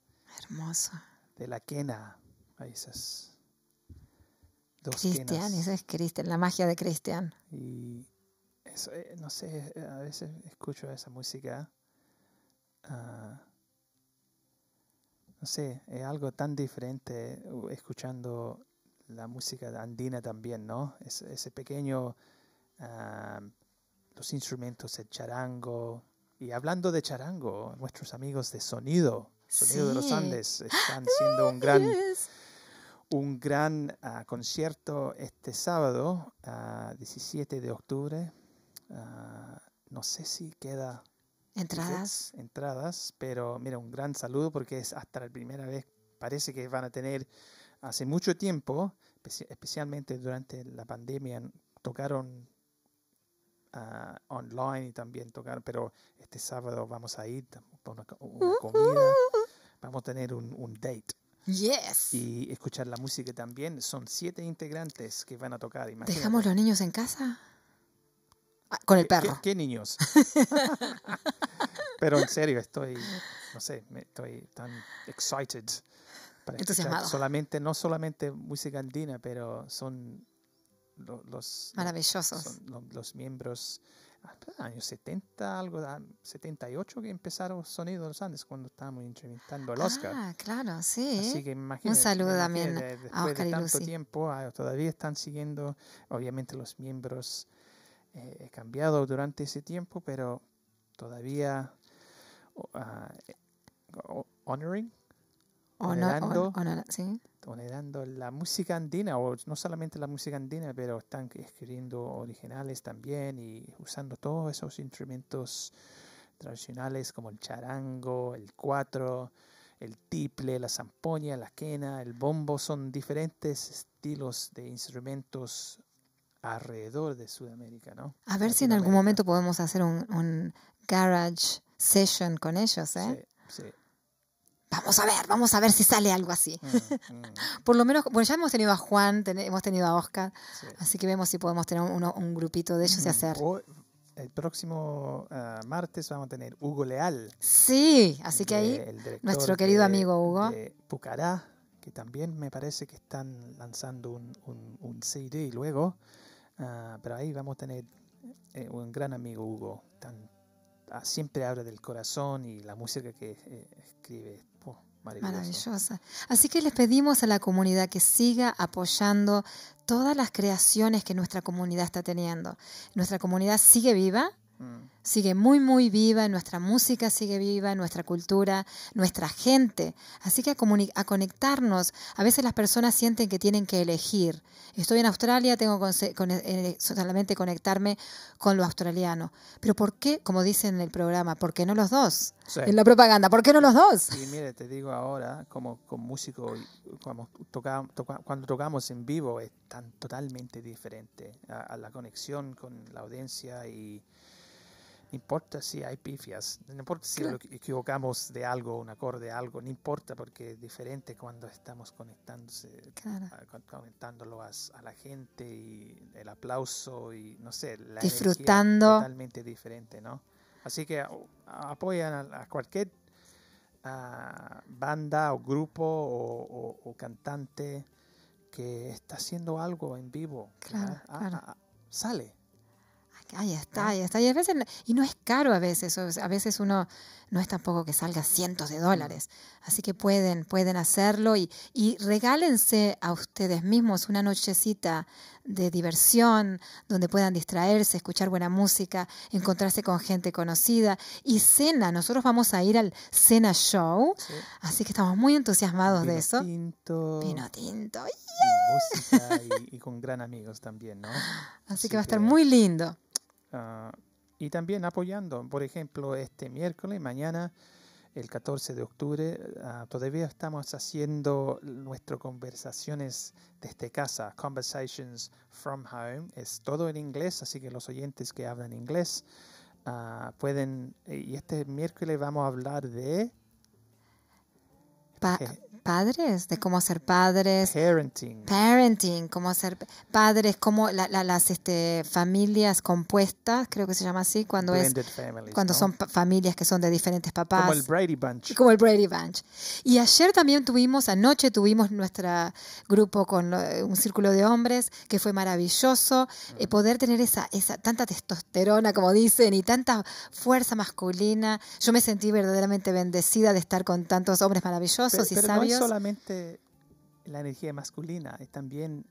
Hermoso. de la quena, a esas dos Cristian, ese es Cristian, la magia de Cristian. Y eso, eh, no sé, a veces escucho esa música. ah, no sé, es algo tan diferente uh, escuchando la música andina también, ¿no? Es- ese pequeño, ah, los instrumentos, el charango. Y hablando de charango, nuestros amigos de Sonido, Sonido de los Sí. Andes, están haciendo un gran un gran ah, concierto este sábado, ah, 17 de octubre. Ah, no sé si queda Entradas. tickets, entradas, pero mira, un gran saludo porque es hasta la primera vez, parece que van a tener hace mucho tiempo, especi- especialmente durante la pandemia, tocaron ah, online y también tocaron, pero este sábado vamos a ir por una, una comida, vamos a tener un, un date Yes. y escuchar la música también. Son siete integrantes que van a tocar. imagínate. ¿Dejamos los niños en casa? Ah, con el ¿Qué- perro. ¿Qué, qué niños? Pero en serio, estoy, no sé, estoy tan excited para Entusiasmado. solamente, no solamente música andina, pero son lo- los, Maravillosos. son lo- los miembros ah, años 70, algo, ah, 78 que empezaron Sonido de los Andes cuando estábamos entrevistando al Oscar. Ah, claro, sí. Así que imagínate, saludo me también imagino, de- a después Oscar de y tanto Lucy. tiempo, ah, todavía están siguiendo, obviamente los miembros eh, he cambiado durante ese tiempo, pero todavía ah, eh, honoring, Hon- honor- sí. la música andina, o no solamente la música andina, pero están escribiendo originales también y usando todos esos instrumentos tradicionales como el charango, el cuatro, el tiple, la zampoña, la quena, el bombo, son diferentes estilos de instrumentos alrededor de Sudamérica, ¿no? A ver si en algún momento podemos hacer un, un garage session con ellos, ¿eh? Sí, sí. Vamos a ver, vamos a ver si sale algo así. Mm, mm, Por lo menos, bueno, ya hemos tenido a Juan, ten- hemos tenido a Oscar, sí. así que vemos si podemos tener uno- un grupito de ellos y Mm, hacer. hoy- el próximo ah, martes vamos a tener Hugo Leal. Sí, así que ahí nuestro querido de- amigo Hugo. de Pucará, que también me parece que están lanzando un, un, un CD luego. Ah, pero ahí vamos a tener eh, un gran amigo Hugo. Tan, ah, siempre habla del corazón y la música que eh, escribe. Maravilloso. Maravillosa. Así que les pedimos a la comunidad que siga apoyando todas las creaciones que nuestra comunidad está teniendo. Nuestra comunidad sigue viva, Mm, sigue muy, muy viva, nuestra música sigue viva, nuestra cultura, nuestra gente. Así que a, a conectarnos. A veces las personas sienten que tienen que elegir. Estoy en Australia, tengo que con- eh, solamente conectarme con lo australiano. Pero ¿por qué, como dicen en el programa, por qué no los dos? sí. En la propaganda, ¿por qué no los dos? Y mire, te digo ahora, como, como músico, como toca- toca- cuando tocamos en vivo es tan totalmente diferente a, a la conexión con la audiencia y importa si hay pifias, no importa si Claro. lo equivocamos de algo, un acorde, algo, no importa porque es diferente cuando estamos conectándose, Claro. a- con- conectándolo a, la gente y el aplauso y no sé, la Disfrutando. totalmente diferente, ¿no? Así que a- apoyan a, a cualquier banda o grupo o, o- o cantante que está haciendo algo en vivo. Claro. Ah, claro. ah, ah, sale. Ahí está, ahí está. Y a veces, y no es caro a veces, a veces uno no es tampoco que salga cientos de dólares. Así que pueden, pueden hacerlo y, y regálense a ustedes mismos una nochecita de diversión donde puedan distraerse, escuchar buena música, encontrarse con gente conocida y cena. Nosotros vamos a ir al Cena Show, Sí. así que estamos muy entusiasmados de Vino eso. tinto, Pino tinto. y música y, y con gran amigos también, ¿no? Así que va a estar muy lindo. Ah, y también apoyando, por ejemplo, este miércoles, mañana, el 14 de octubre, ah, todavía estamos haciendo nuestras conversaciones desde casa, Conversations from Home. Es todo en inglés, así que los oyentes que hablan inglés ah, pueden, y este miércoles vamos a hablar de Pa- Eh, padres, de cómo ser padres, parenting. parenting, cómo ser padres, cómo la- la- las este, familias compuestas, creo que se llama así, cuando es families, cuando ¿no? son familias que son de diferentes papás. Como el Brady Bunch. como el Brady Bunch. Y ayer también tuvimos, anoche tuvimos nuestro grupo con un círculo de hombres, que fue maravilloso, eh, poder tener esa, esa tanta testosterona, como dicen, y tanta fuerza masculina. Yo me sentí verdaderamente bendecida de estar con tantos hombres maravillosos Pero, y no es solamente la energía masculina, es también,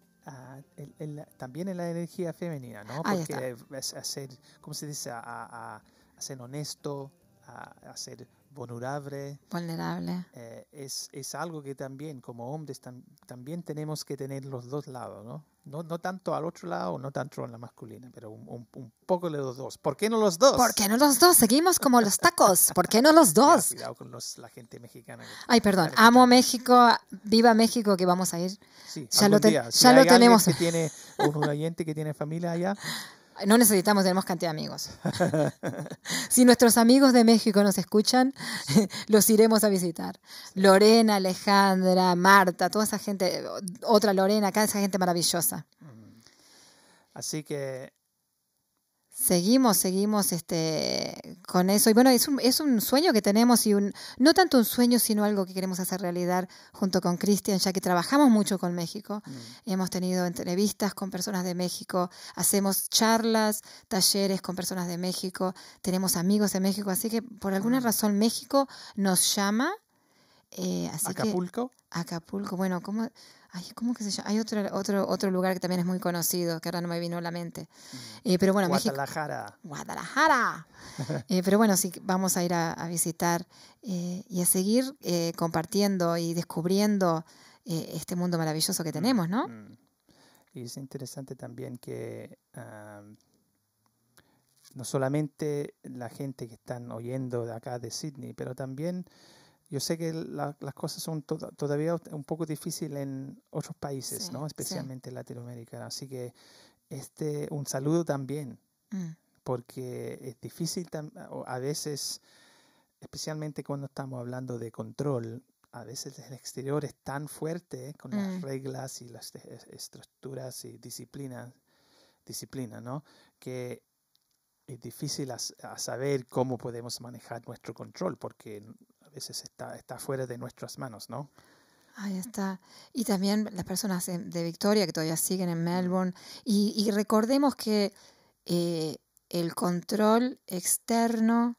el- el- también en la energía femenina, ¿no? Porque es ser, ¿cómo se dice? A, a- a ser honesto, a, a ser vulnerable. Vulnerable. eh, es, es algo que también, como hombres, tam- también tenemos que tener los dos lados, ¿no? No, no tanto al otro lado, no tanto en la masculina, pero un, un- un poco de los dos. ¿Por qué no los dos? ¿Por qué no los dos? Seguimos como los tacos. ¿Por qué no los Ya, dos? cuidado con los- la gente mexicana. Ay, perdón. Amo. México. Viva México, que vamos a ir. Sí, Ya lo ten- día. Si ya lo tenemos. Que tiene un oyente que tiene familia allá, No necesitamos, tenemos cantidad de amigos. si nuestros amigos de México nos escuchan, los iremos a visitar. Lorena, Alejandra, Marta, toda esa gente, otra Lorena, acá esa gente maravillosa. así que Seguimos, seguimos este, con eso. Y bueno, es un, es un sueño que tenemos y un, no tanto un sueño, sino algo que queremos hacer realidad junto con Cristian, ya que trabajamos mucho con México. mm, Hemos tenido entrevistas con personas de México, hacemos charlas, talleres con personas de México, tenemos amigos de México, así que por alguna Mm. razón México nos llama. eh, así Acapulco, que Acapulco, bueno, ¿cómo, ay, ¿cómo que se llama? Hay otro, otro, otro lugar que también es muy conocido, que ahora no me vino a la mente. Eh, pero bueno, México. Guadalajara. Guadalajara. Eh, pero bueno, sí, vamos a ir a, a visitar eh, y a seguir compartiendo y descubriendo este mundo maravilloso que tenemos, ¿no? Mm. Y es interesante también que no solamente la gente que están oyendo de acá de Sydney, pero también yo sé que la- las cosas son to- todavía un poco difíciles en otros países, Sí, ¿no? sí. especialmente en Latinoamérica. Así que este un saludo también Mm, porque es difícil a veces, especialmente cuando estamos hablando de control, a veces el exterior es tan fuerte con Mm. las reglas y las estructuras y disciplinas, disciplina, ¿no? Que es difícil a, saber cómo podemos manejar nuestro control, porque veces está, fuera de nuestras manos, ¿no? Ahí está. Y también las personas de, Victoria que todavía siguen en Melbourne. Y, y recordemos que eh, el control externo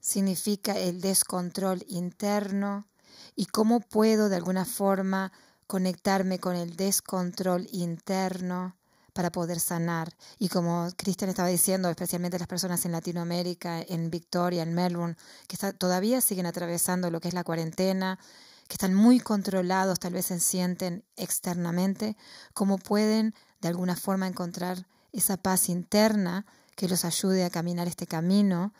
significa el descontrol interno. Y cómo puedo de alguna forma conectarme con el descontrol interno para poder sanar. Y como Cristian estaba diciendo, especialmente las personas en Latinoamérica, en Victoria, en Melbourne, que todavía siguen atravesando lo que es la cuarentena, que están muy controlados, tal vez se sienten externamente, cómo pueden de alguna forma encontrar esa paz interna que los ayude a caminar este camino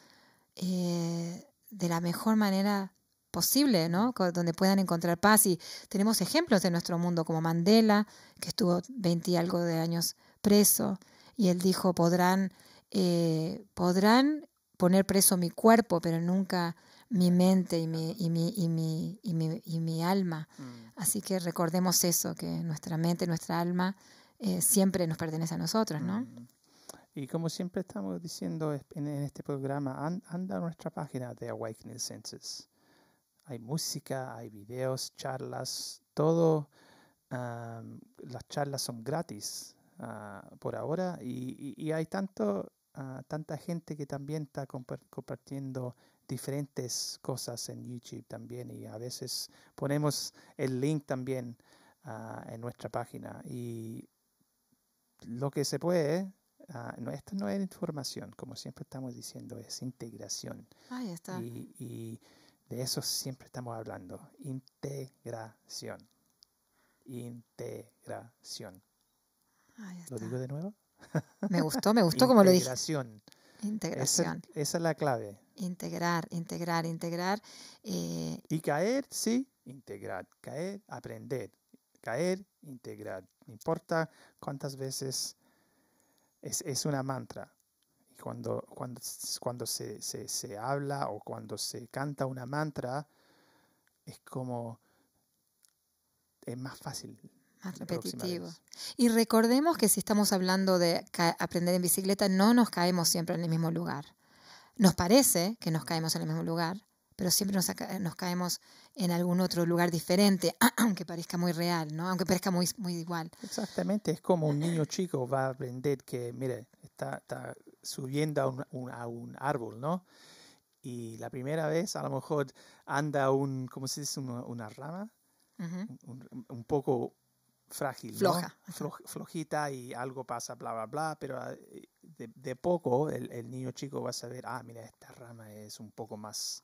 eh, de la mejor manera posible, ¿no? Donde puedan encontrar paz. Y tenemos ejemplos de nuestro mundo, como Mandela, que estuvo 20 y algo de años preso, y él dijo, podrán, eh, podrán poner preso mi cuerpo, pero nunca mi mente y mi, y mi, y mi, y mi, y mi alma. Así que recordemos eso, que nuestra mente, nuestra alma eh, siempre nos pertenece a nosotros, ¿no? Mm. Y como siempre estamos diciendo en, en este programa, an- anda a nuestra página de Awakening Senses. Hay música, hay videos, charlas, todo. am, las charlas son gratis ah, por ahora y, y- y hay tanto, ah, tanta gente que también está compar- compartiendo diferentes cosas en YouTube también y a veces ponemos el link también en nuestra página y lo que se puede, ah, no, esto no es información, como siempre estamos diciendo, es integración. Ahí está. Y, y de eso siempre estamos hablando, integración. Integración. Ahí ¿Lo está. digo de nuevo? Me gustó, me gustó como lo dije. Integración. Esa, Integración. esa es la clave. Integrar, integrar, integrar. eh, Y caer, sí, integrar. Caer, aprender. Caer, integrar. No importa cuántas veces es, es una mantra. Y cuando, cuando, cuando se, se, se habla o cuando se canta una mantra, es como es más fácil. Más repetitivo. Y recordemos que si estamos hablando de aprender en bicicleta, no nos caemos siempre en el mismo lugar. Nos parece que nos caemos en el mismo lugar, pero siempre nos, caemos en algún otro lugar diferente, aunque parezca muy real, ¿no? Aunque parezca muy, muy igual. Exactamente, es como un niño chico va a aprender que, mire, está, está subiendo a un, un- a un árbol, ¿no? Y la primera vez a lo mejor anda un, ¿cómo se dice? Una, una rama, un poco frágil, ¿no? Floja. Floj- flojita y algo pasa, bla, bla, bla, pero ah, de, de poco el, el niño chico va a saber, ah, mira, esta rama es un poco más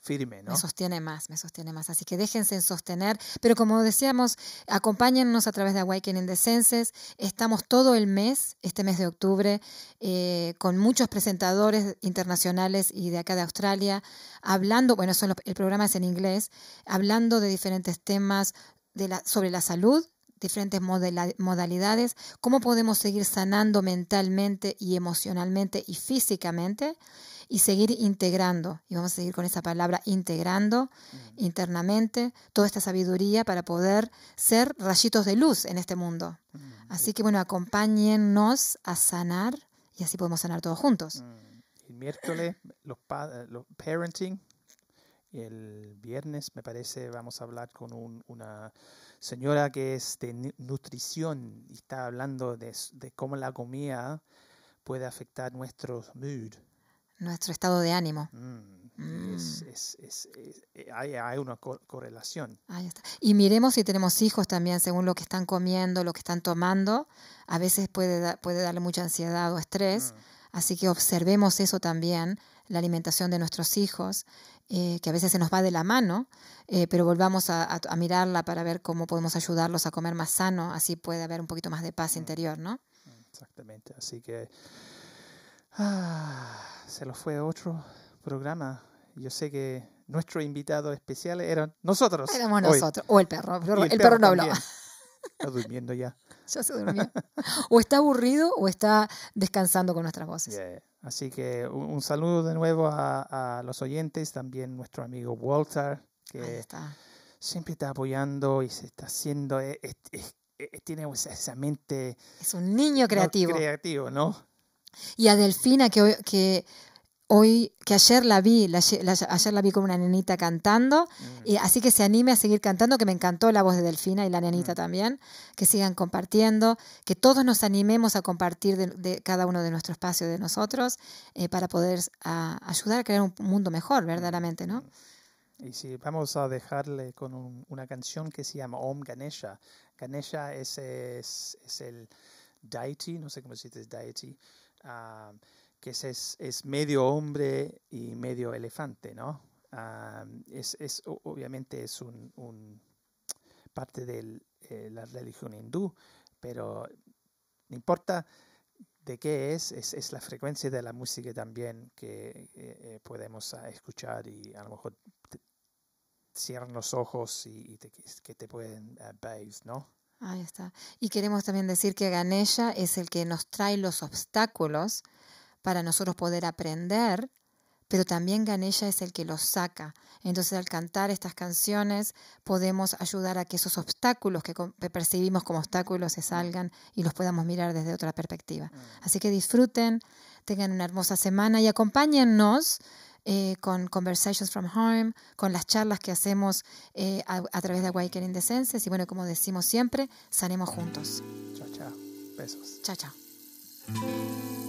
firme, ¿no? Me sostiene más, me sostiene más. Así que déjense en sostener. Pero como decíamos, acompáñennos a través de Awakening the Senses. Estamos todo el mes, este mes de octubre, eh, con muchos presentadores internacionales y de acá de Australia, hablando, bueno, eso lo- el programa es en inglés, hablando de diferentes temas de la, sobre la salud diferentes modalidades, cómo podemos seguir sanando mentalmente y emocionalmente y físicamente y seguir integrando, y vamos a seguir con esa palabra, integrando internamente toda esta sabiduría para poder ser rayitos de luz en este mundo. Mm, Así que bueno, acompáñennos a sanar y así podemos sanar todos juntos. Mm, El miércoles los, eh, los parenting. El viernes me parece vamos a hablar con un- una señora que es de nu- nutrición y está hablando de, cómo la comida puede afectar nuestro mood. Nuestro estado de ánimo. Mm, Mm. es- es- es- eh, hay, hay una co- correlación. Ahí está. Y miremos si tenemos hijos también, según lo que están comiendo, lo que están tomando. A veces puede, da- puede darle mucha ansiedad o estrés. Mm. Así que observemos eso también, la alimentación de nuestros hijos, eh, que a veces se nos va de la mano, eh, pero volvamos a, a- a mirarla para ver cómo podemos ayudarlos a comer más sano, así puede haber un poquito más de paz interior, ¿no? Exactamente. Así que ah, se lo fue otro programa. Yo sé que nuestro invitado especial eran nosotros. Éramos hoy. nosotros. O el perro. El perro, el perro no hablaba. Está durmiendo ya. Ya se durmió. o está aburrido o está descansando con nuestras voces. Yeah. Así que un, un saludo de nuevo a, a los oyentes, también nuestro amigo Walter, Ahí que está. siempre está apoyando y se está haciendo, eh, es- es- eh, tiene esa, esa mente Es un niño no, creativo. creativo, ¿no? Y a Delfina, que que hoy, que ayer la vi, la- la- ayer la vi con una nenita cantando, Mm. y así que se anime a seguir cantando, que me encantó la voz de Delfina y la nenita también, que sigan compartiendo, que todos nos animemos a compartir de, de cada uno de nuestro espacio de nosotros eh, para poder a- ayudar a crear un mundo mejor, verdaderamente, ¿no? Y sí, vamos a dejarle con un- una canción que se llama Om Ganesha. Ganesha es, es, es el deity, no sé cómo se dice deity, ah, que es, es, medio hombre y medio elefante, ¿no? Ah, es, obviamente es un, parte de la religión hindú, pero no importa de qué es, es, la frecuencia de la música también que eh, eh, podemos ah, escuchar y a lo mejor cierran los ojos y, y te, que te pueden uh, ¿no? Ahí está. Y queremos también decir que Ganesha es el que nos trae los obstáculos para nosotros poder aprender, pero también Ganesha es el que los saca. Entonces al cantar estas canciones podemos ayudar a que esos obstáculos que percibimos como obstáculos se salgan y los podamos mirar desde otra perspectiva. Así que disfruten, tengan una hermosa semana y acompáñennos eh, con Conversations from Home, con las charlas que hacemos eh, a, a través de Awakening the Senses. Y bueno, como decimos siempre, sanemos juntos. Chao, chao. Besos. Chao, chao.